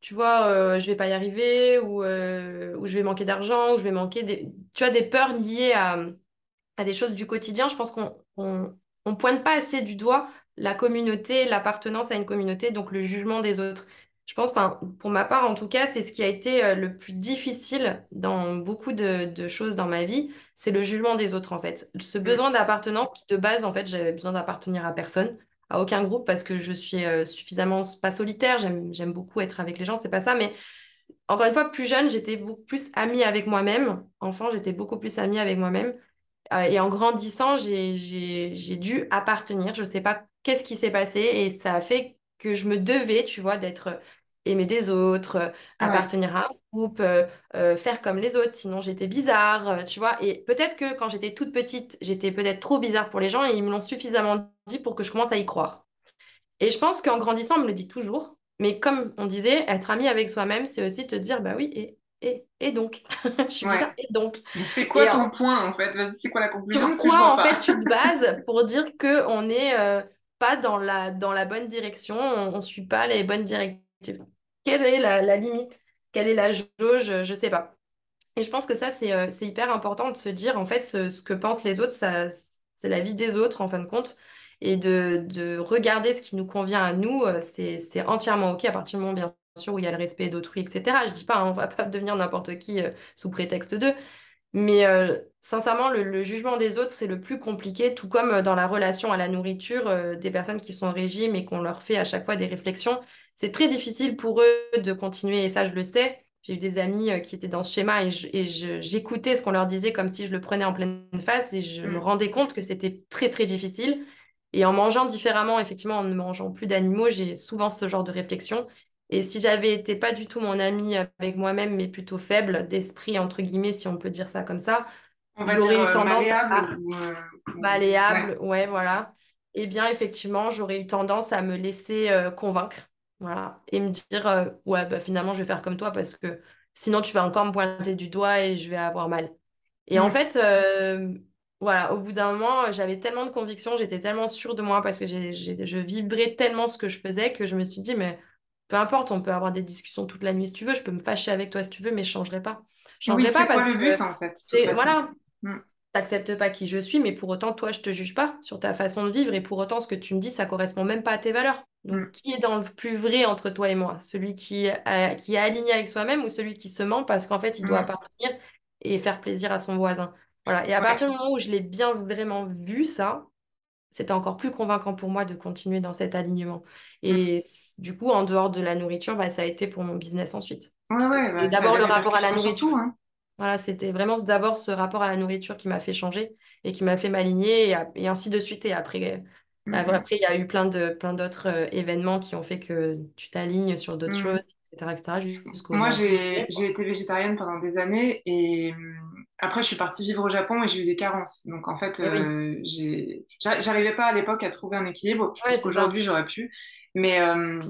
tu vois, euh, je vais pas y arriver, ou, ou je vais manquer d'argent, ou je vais manquer des... Tu as des peurs liées à, à des choses du quotidien. Je pense qu'on on, on pointe pas assez du doigt la communauté, l'appartenance à une communauté, donc le jugement des autres. Je pense, pour ma part en tout cas, c'est ce qui a été euh, le plus difficile dans beaucoup de, choses dans ma vie, c'est le jugement des autres en fait. Ce mm. besoin d'appartenance qui de base, en fait, j'avais besoin d'appartenir à personne, à aucun groupe parce que je suis euh, suffisamment pas solitaire, j'aime beaucoup être avec les gens, c'est pas ça, mais encore une fois, plus jeune, j'étais beaucoup plus amie avec moi-même. Enfant, j'étais beaucoup plus amie avec moi-même. Euh, et en grandissant, j'ai dû appartenir. Je ne sais pas qu'est-ce qui s'est passé et ça a fait que je me devais, tu vois, d'être aimée des autres, euh, appartenir à un groupe, euh, euh, faire comme les autres, sinon j'étais bizarre, tu vois. Et peut-être que quand j'étais toute petite, j'étais peut-être trop bizarre pour les gens et ils me l'ont suffisamment dit pour que je commence à y croire. Et je pense qu'en grandissant, on me le dit toujours. Mais comme on disait, être ami avec soi-même, c'est aussi te dire, bah oui, et, et, et donc Je suis bizarre, et donc C'est quoi ton point, en fait? C'est quoi la conclusion? Sur quoi, en fait, tu te bases pour dire qu'on est pas dans la, dans la bonne direction, on ne suit pas les bonnes directives quelle est la, limite? Quelle est la jauge? Je ne sais pas. Et je pense que ça, c'est euh, hyper important de se dire, en fait, ce, que pensent les autres, c'est la vie des autres, en fin de compte. Et de, regarder ce qui nous convient à nous, euh, c'est entièrement OK à partir du moment, bien sûr, où il y a le respect d'autrui, etc. Je ne dis pas, hein, on ne va pas devenir n'importe qui euh, sous prétexte d'eux. Mais sincèrement, le, jugement des autres, c'est le plus compliqué, tout comme dans la relation à la nourriture, des personnes qui sont au régime et qu'on leur fait à chaque fois des réflexions c'est très difficile pour eux de continuer, et ça, je le sais. J'ai eu des amis euh, qui étaient dans ce schéma et j'écoutais ce qu'on leur disait comme si je le prenais en pleine face et je me mm. rendais compte que c'était très, très difficile. Et en mangeant différemment, effectivement, en ne mangeant plus d'animaux, j'ai souvent ce genre de réflexion. Et si j'avais été pas du tout mon ami avec moi-même, mais plutôt faible d'esprit, entre guillemets, si on peut dire ça comme ça, j'aurais eu euh, tendance malléable à... Euh, malléable, ouais. voilà. Eh bien, effectivement, j'aurais eu tendance à me laisser convaincre voilà. Et me dire, euh, ouais, bah, finalement, je vais faire comme toi parce que sinon, tu vas encore me pointer du doigt et je vais avoir mal. Et en mm. fait, euh, voilà, au bout d'un moment, j'avais tellement de conviction, j'étais tellement sûre de moi parce que je vibrais tellement ce que je faisais que je me suis dit, mais peu importe, on peut avoir des discussions toute la nuit si tu veux, je peux me fâcher avec toi si tu veux, mais je changerai pas. Je changerai pas parce le but, en fait, voilà, mm t'acceptes pas qui je suis, mais pour autant, toi, je te juge pas sur ta façon de vivre et pour autant, ce que tu me dis, ça correspond même pas à tes valeurs. Donc, mm. qui est dans le plus vrai entre toi et moi? Celui qui, qui est aligné avec soi-même ou celui qui se ment parce qu'en fait, il doit mm. appartenir et faire plaisir à son voisin? Voilà. Et à partir du moment où je l'ai bien vraiment vu, ça, c'était encore plus convaincant pour moi de continuer dans cet alignement. Et mm. du coup, en dehors de la nourriture, bah, ça a été pour mon business ensuite. Ouais, bah, D'abord le rapport à la nourriture. Hein. Voilà, c'était vraiment d'abord ce rapport à la nourriture qui m'a fait changer et qui m'a fait m'aligner et, ainsi de suite. Et après, mhm. après, il y a eu plein de plein d'autres euh, événements qui ont fait que tu t'alignes sur d'autres mhm. choses, etc., etc. Moi, j'ai été végétarienne pendant des années et hum, après, je suis partie vivre au Japon et j'ai eu des carences. Donc, en fait, eh euh, j'arrivais pas à l'époque à trouver un équilibre. Je pense qu'aujourd'hui, j'aurais pu. Mais euh,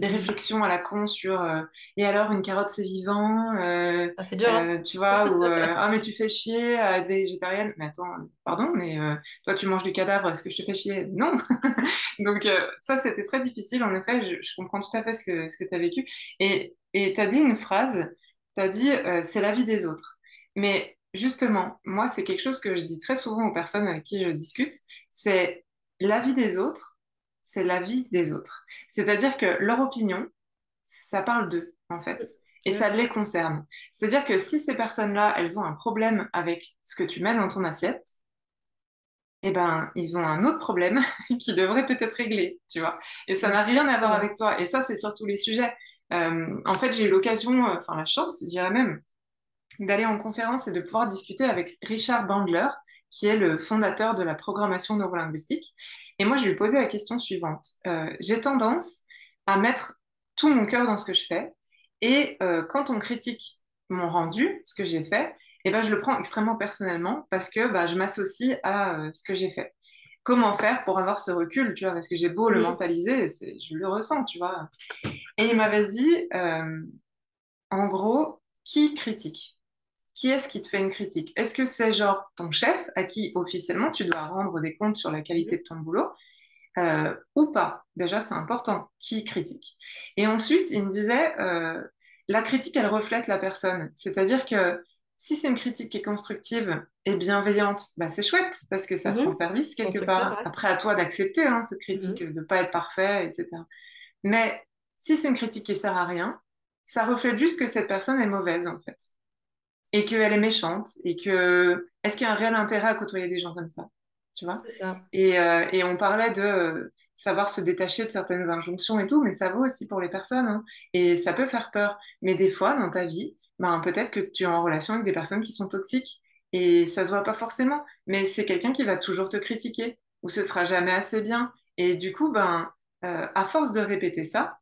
des réflexions à la con sur euh, et alors une carotte c'est vivant euh, ah, c'est dur hein. euh, tu vois ou ah mais tu fais chier à être végétarienne mais attends pardon mais toi tu manges du cadavre est-ce que je te fais chier? Non donc ça c'était très difficile en effet je, je, comprends tout à fait ce que ce que tu as vécu et Et tu as dit une phrase, tu as dit c'est la vie des autres. Mais justement, moi, c'est quelque chose que je dis très souvent aux personnes avec qui je discute, c'est la vie des autres, c'est la vie des autres. C'est-à-dire que leur opinion, ça parle d'eux, en fait. Et ça les concerne. C'est-à-dire que si ces personnes-là, elles ont un problème avec ce que tu mets dans ton assiette, eh ben, ils ont un autre problème qui devrait peut-être régler, tu vois. Et ça n'a rien à voir avec toi. Et ça, c'est sur tous les sujets. Euh, en fait, j'ai eu l'occasion, euh, enfin la chance, je dirais même, d'aller en conférence et de pouvoir discuter avec Richard Bandler, qui est le fondateur de la programmation neurolinguistique. Et moi, je lui ai posé la question suivante. Euh, j'ai tendance à mettre tout mon cœur dans ce que je fais. Et quand on critique mon rendu, ce que j'ai fait, eh ben, je le prends extrêmement personnellement parce que bah, je m'associe à euh, ce que j'ai fait. Comment faire pour avoir ce recul, tu vois, parce que j'ai beau le mentaliser, je le ressens, tu vois? Et il m'avait dit, euh, en gros, qui critique? Qui est-ce qui te fait une critique? Est-ce que c'est genre ton chef à qui officiellement tu dois rendre des comptes sur la qualité de ton boulot? Euh, ou pas? Déjà, c'est important. Qui critique Et ensuite, il me disait, la critique, elle reflète la personne. C'est-à-dire que si c'est une critique qui est constructive et bienveillante, bah c'est chouette parce que ça te mhm. rend service quelque part. Après, à toi d'accepter hein, cette critique, mhm. de ne pas être parfait, etc. Mais si c'est une critique qui sert à rien, ça reflète juste que cette personne est mauvaise en fait. Et qu'elle est méchante. Et que. Est-ce qu'il y a un réel intérêt à côtoyer des gens comme ça Tu vois? Et, euh, et, on parlait de euh, savoir se détacher de certaines injonctions et tout, mais ça vaut aussi pour les personnes. Hein. Et ça peut faire peur. Mais des fois, dans ta vie, ben, peut-être que tu es en relation avec des personnes qui sont toxiques et ça se voit pas forcément, mais c'est quelqu'un qui va toujours te critiquer ou ce sera jamais assez bien. Et du coup, ben, euh, à force de répéter ça,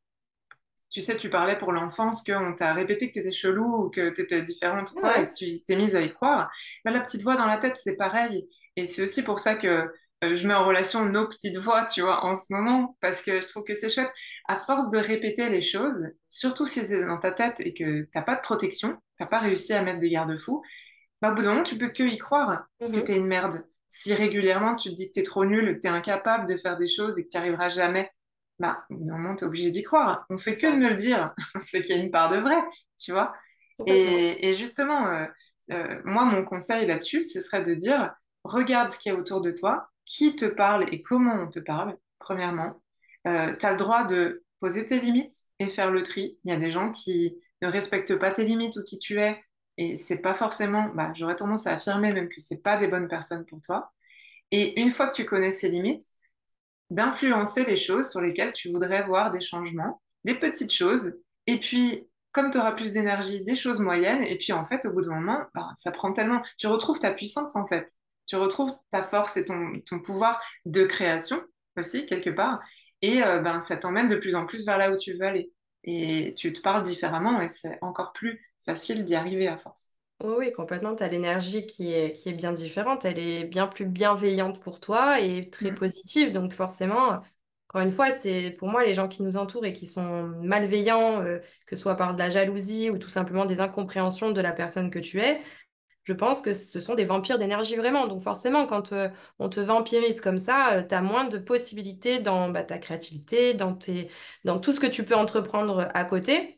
tu sais, tu parlais pour l'enfance qu'on t'a répété que tu étais chelou ou que tu étais différente quoi, et que tu t'es mise à y croire. Ben, la petite voix dans la tête, c'est pareil. Et c'est aussi pour ça que euh, je mets en relation nos petites voix, tu vois, en ce moment, parce que je trouve que c'est chouette. À force de répéter les choses, surtout si c'est dans ta tête et que t'as pas de protection, t'as pas réussi à mettre des garde-fous, bah, au bout d'un moment, tu peux que y croire que mhm. tu es une merde. Si régulièrement tu te dis que tu es trop nul, que tu es incapable de faire des choses et que tu n'y arriveras jamais, bah, moment, tu es obligé d'y croire. On fait que de me le dire. c'est qu'il y a une part de vrai, tu vois. Et, justement, euh, euh, moi, mon conseil là-dessus, ce serait de dire regarde ce qu'il y a autour de toi, qui te parle et comment on te parle, premièrement. Euh, tu as le droit de poser tes limites et faire le tri. Il y a des gens qui ne respectent pas tes limites ou qui tu es, et c'est pas forcément, bah, j'aurais tendance à affirmer même que c'est pas des bonnes personnes pour toi. Et une fois que tu connais ces limites, d'influencer les choses sur lesquelles tu voudrais voir des changements, des petites choses, et puis comme tu auras plus d'énergie, des choses moyennes, et puis en fait, au bout d'un moment, bah, ça prend tellement, tu retrouves ta puissance en fait tu retrouves ta force et ton, pouvoir de création aussi, quelque part. Et euh, ben, ça t'emmène de plus en plus vers là où tu veux aller. Et tu te parles différemment et c'est encore plus facile d'y arriver à force. Oui, oui, complètement. Tu as l'énergie qui est, qui est bien différente. Elle est bien plus bienveillante pour toi et très mm. positive. Donc forcément, encore une fois, c'est pour moi les gens qui nous entourent et qui sont malveillants, euh, que ce soit par de la jalousie ou tout simplement des incompréhensions de la personne que tu es, je pense que ce sont des vampires d'énergie vraiment. Donc forcément, quand euh, on te vampirise comme ça, euh, tu as moins de possibilités dans bah, ta créativité, dans, tes, dans tout ce que tu peux entreprendre à côté.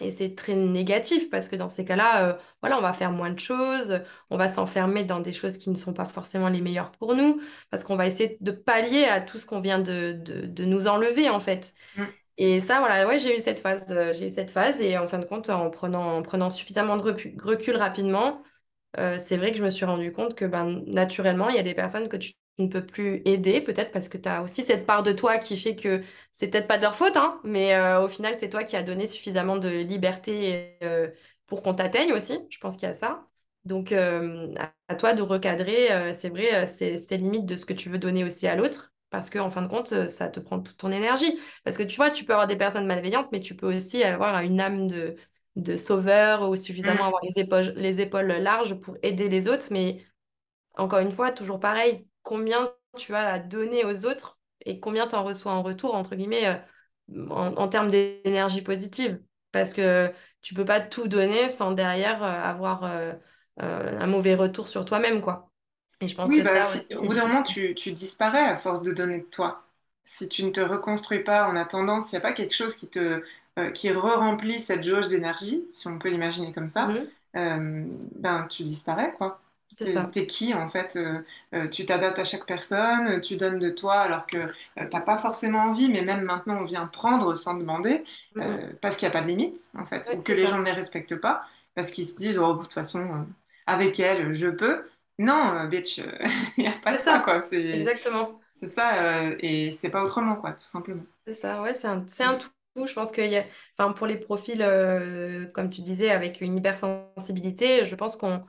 Et c'est très négatif parce que dans ces cas-là, euh, voilà, on va faire moins de choses, on va s'enfermer dans des choses qui ne sont pas forcément les meilleures pour nous, parce qu'on va essayer de pallier à tout ce qu'on vient de, de, nous enlever en fait. Mm. Et ça, voilà, ouais, j'ai eu cette phase, j'ai eu cette phase, et en fin de compte, en prenant, en prenant suffisamment de recul rapidement, euh, c'est vrai que je me suis rendu compte que ben, naturellement, il y a des personnes que tu ne peux plus aider, peut-être parce que tu as aussi cette part de toi qui fait que c'est peut-être pas de leur faute, hein, mais euh, au final, c'est toi qui as donné suffisamment de liberté euh, pour qu'on t'atteigne aussi. Je pense qu'il y a ça. Donc, à, toi de recadrer, c'est vrai, c'est limites de ce que tu veux donner aussi à l'autre. Parce qu'en fin de compte, ça te prend toute ton énergie. Parce que tu vois, tu peux avoir des personnes malveillantes, mais tu peux aussi avoir une âme de, de sauveur ou suffisamment mm. avoir les épaules, les épaules larges pour aider les autres. Mais encore une fois, toujours pareil, combien tu as à donner aux autres et combien tu en reçois en retour, entre guillemets, euh, en, termes d'énergie positive. Parce que tu peux pas tout donner sans derrière euh, avoir euh, un mauvais retour sur toi-même, quoi. Et je pense que bah, ça, au bout d'un moment, tu, tu disparais à force de donner de toi. Si tu ne te reconstruis pas en attendant, s'il n'y a pas quelque chose qui te euh, qui re-remplit cette jauge d'énergie, si on peut l'imaginer comme ça, euh, ben tu disparais, quoi. C'est T'es, qui en fait? Euh, euh, tu t'adaptes à chaque personne, euh, tu donnes de toi alors que euh, t'as pas forcément envie, mais même maintenant on vient prendre sans demander, parce qu'il n'y a pas de limite en fait, Ouais, ou que les gens ne les respectent pas, parce qu'ils se disent, oh, de toute façon, avec elle, je peux. Non, bitch, il n'y a pas de ça, ça. quoi. Exactement. c'est ça, et c'est pas autrement, quoi, tout simplement. C'est ça, ouais, c'est un, c'est un Mm. tout. Je pense qu'il y a, enfin, pour les profils, comme tu disais, avec une hypersensibilité, je pense qu'on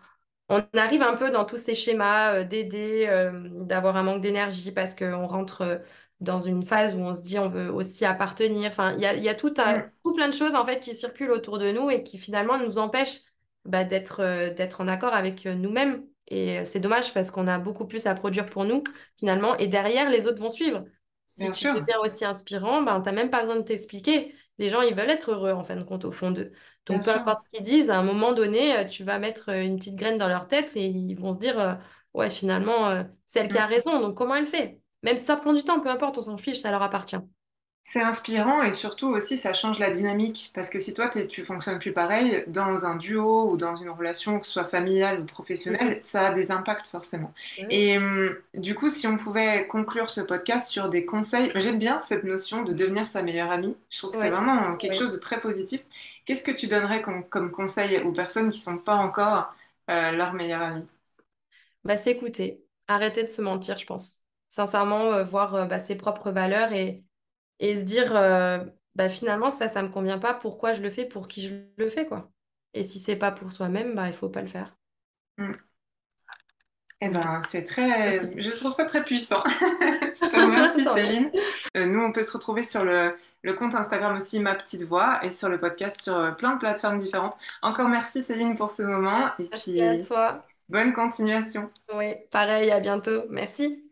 on arrive un peu dans tous ces schémas euh, d'aider, euh, d'avoir un manque d'énergie parce qu'on rentre euh, dans une phase où on se dit on veut aussi appartenir. Enfin, il y a, il y a tout, un- Mm. tout plein de choses en fait qui circulent autour de nous et qui finalement nous empêchent bah, d'être euh, en accord avec nous-mêmes. Et euh, c'est dommage parce qu'on a beaucoup plus à produire pour nous finalement et derrière les autres vont suivre. Si Bien tu sûr, deviens aussi inspirant, ben, t'as même pas besoin de t'expliquer. Les gens, ils veulent être heureux en fin de compte au fond d'eux. bien Donc, peu sûr. importe ce qu'ils disent, à un moment donné, euh, tu vas mettre euh, une petite graine dans leur tête et ils vont se dire, euh, ouais, finalement, euh, c'est elle qui a Mm. raison, donc comment elle fait? Même si ça prend du temps, peu importe, on s'en fiche, ça leur appartient. C'est inspirant et surtout aussi ça change la dynamique parce que si toi t'es- tu fonctionnes plus pareil dans un duo ou dans une relation que ce soit familiale ou Mhm. professionnelle, ça a des impacts forcément. Oui, Et hum, du coup, si on pouvait conclure ce podcast sur des conseils, j'aime bien cette notion de devenir sa meilleure amie. Je trouve que c'est ouais, vraiment quelque chose de très positif. Qu'est-ce que tu donnerais comme, comme conseil aux personnes qui sont pas encore euh, leur meilleure amie? Bah, s'écouter, arrêter de se mentir, je pense. Sincèrement, euh, voir euh, bah, ses propres valeurs et, et se dire, euh, bah, finalement, ça, ça me convient pas, pourquoi je le fais, pour qui je le fais, quoi. Et si c'est pas pour soi-même, bah, il faut pas le faire. Hum. Eh ben, c'est très, je trouve ça très puissant. Je te remercie. Céline. Euh, nous, on peut se retrouver sur le, le compte Instagram aussi, Ma Petite Voix, et sur le podcast sur euh, plein de plateformes différentes. Encore merci, Céline, pour ce moment, et Merci à puis toi. bonne continuation. Oui, pareil, à bientôt. Merci.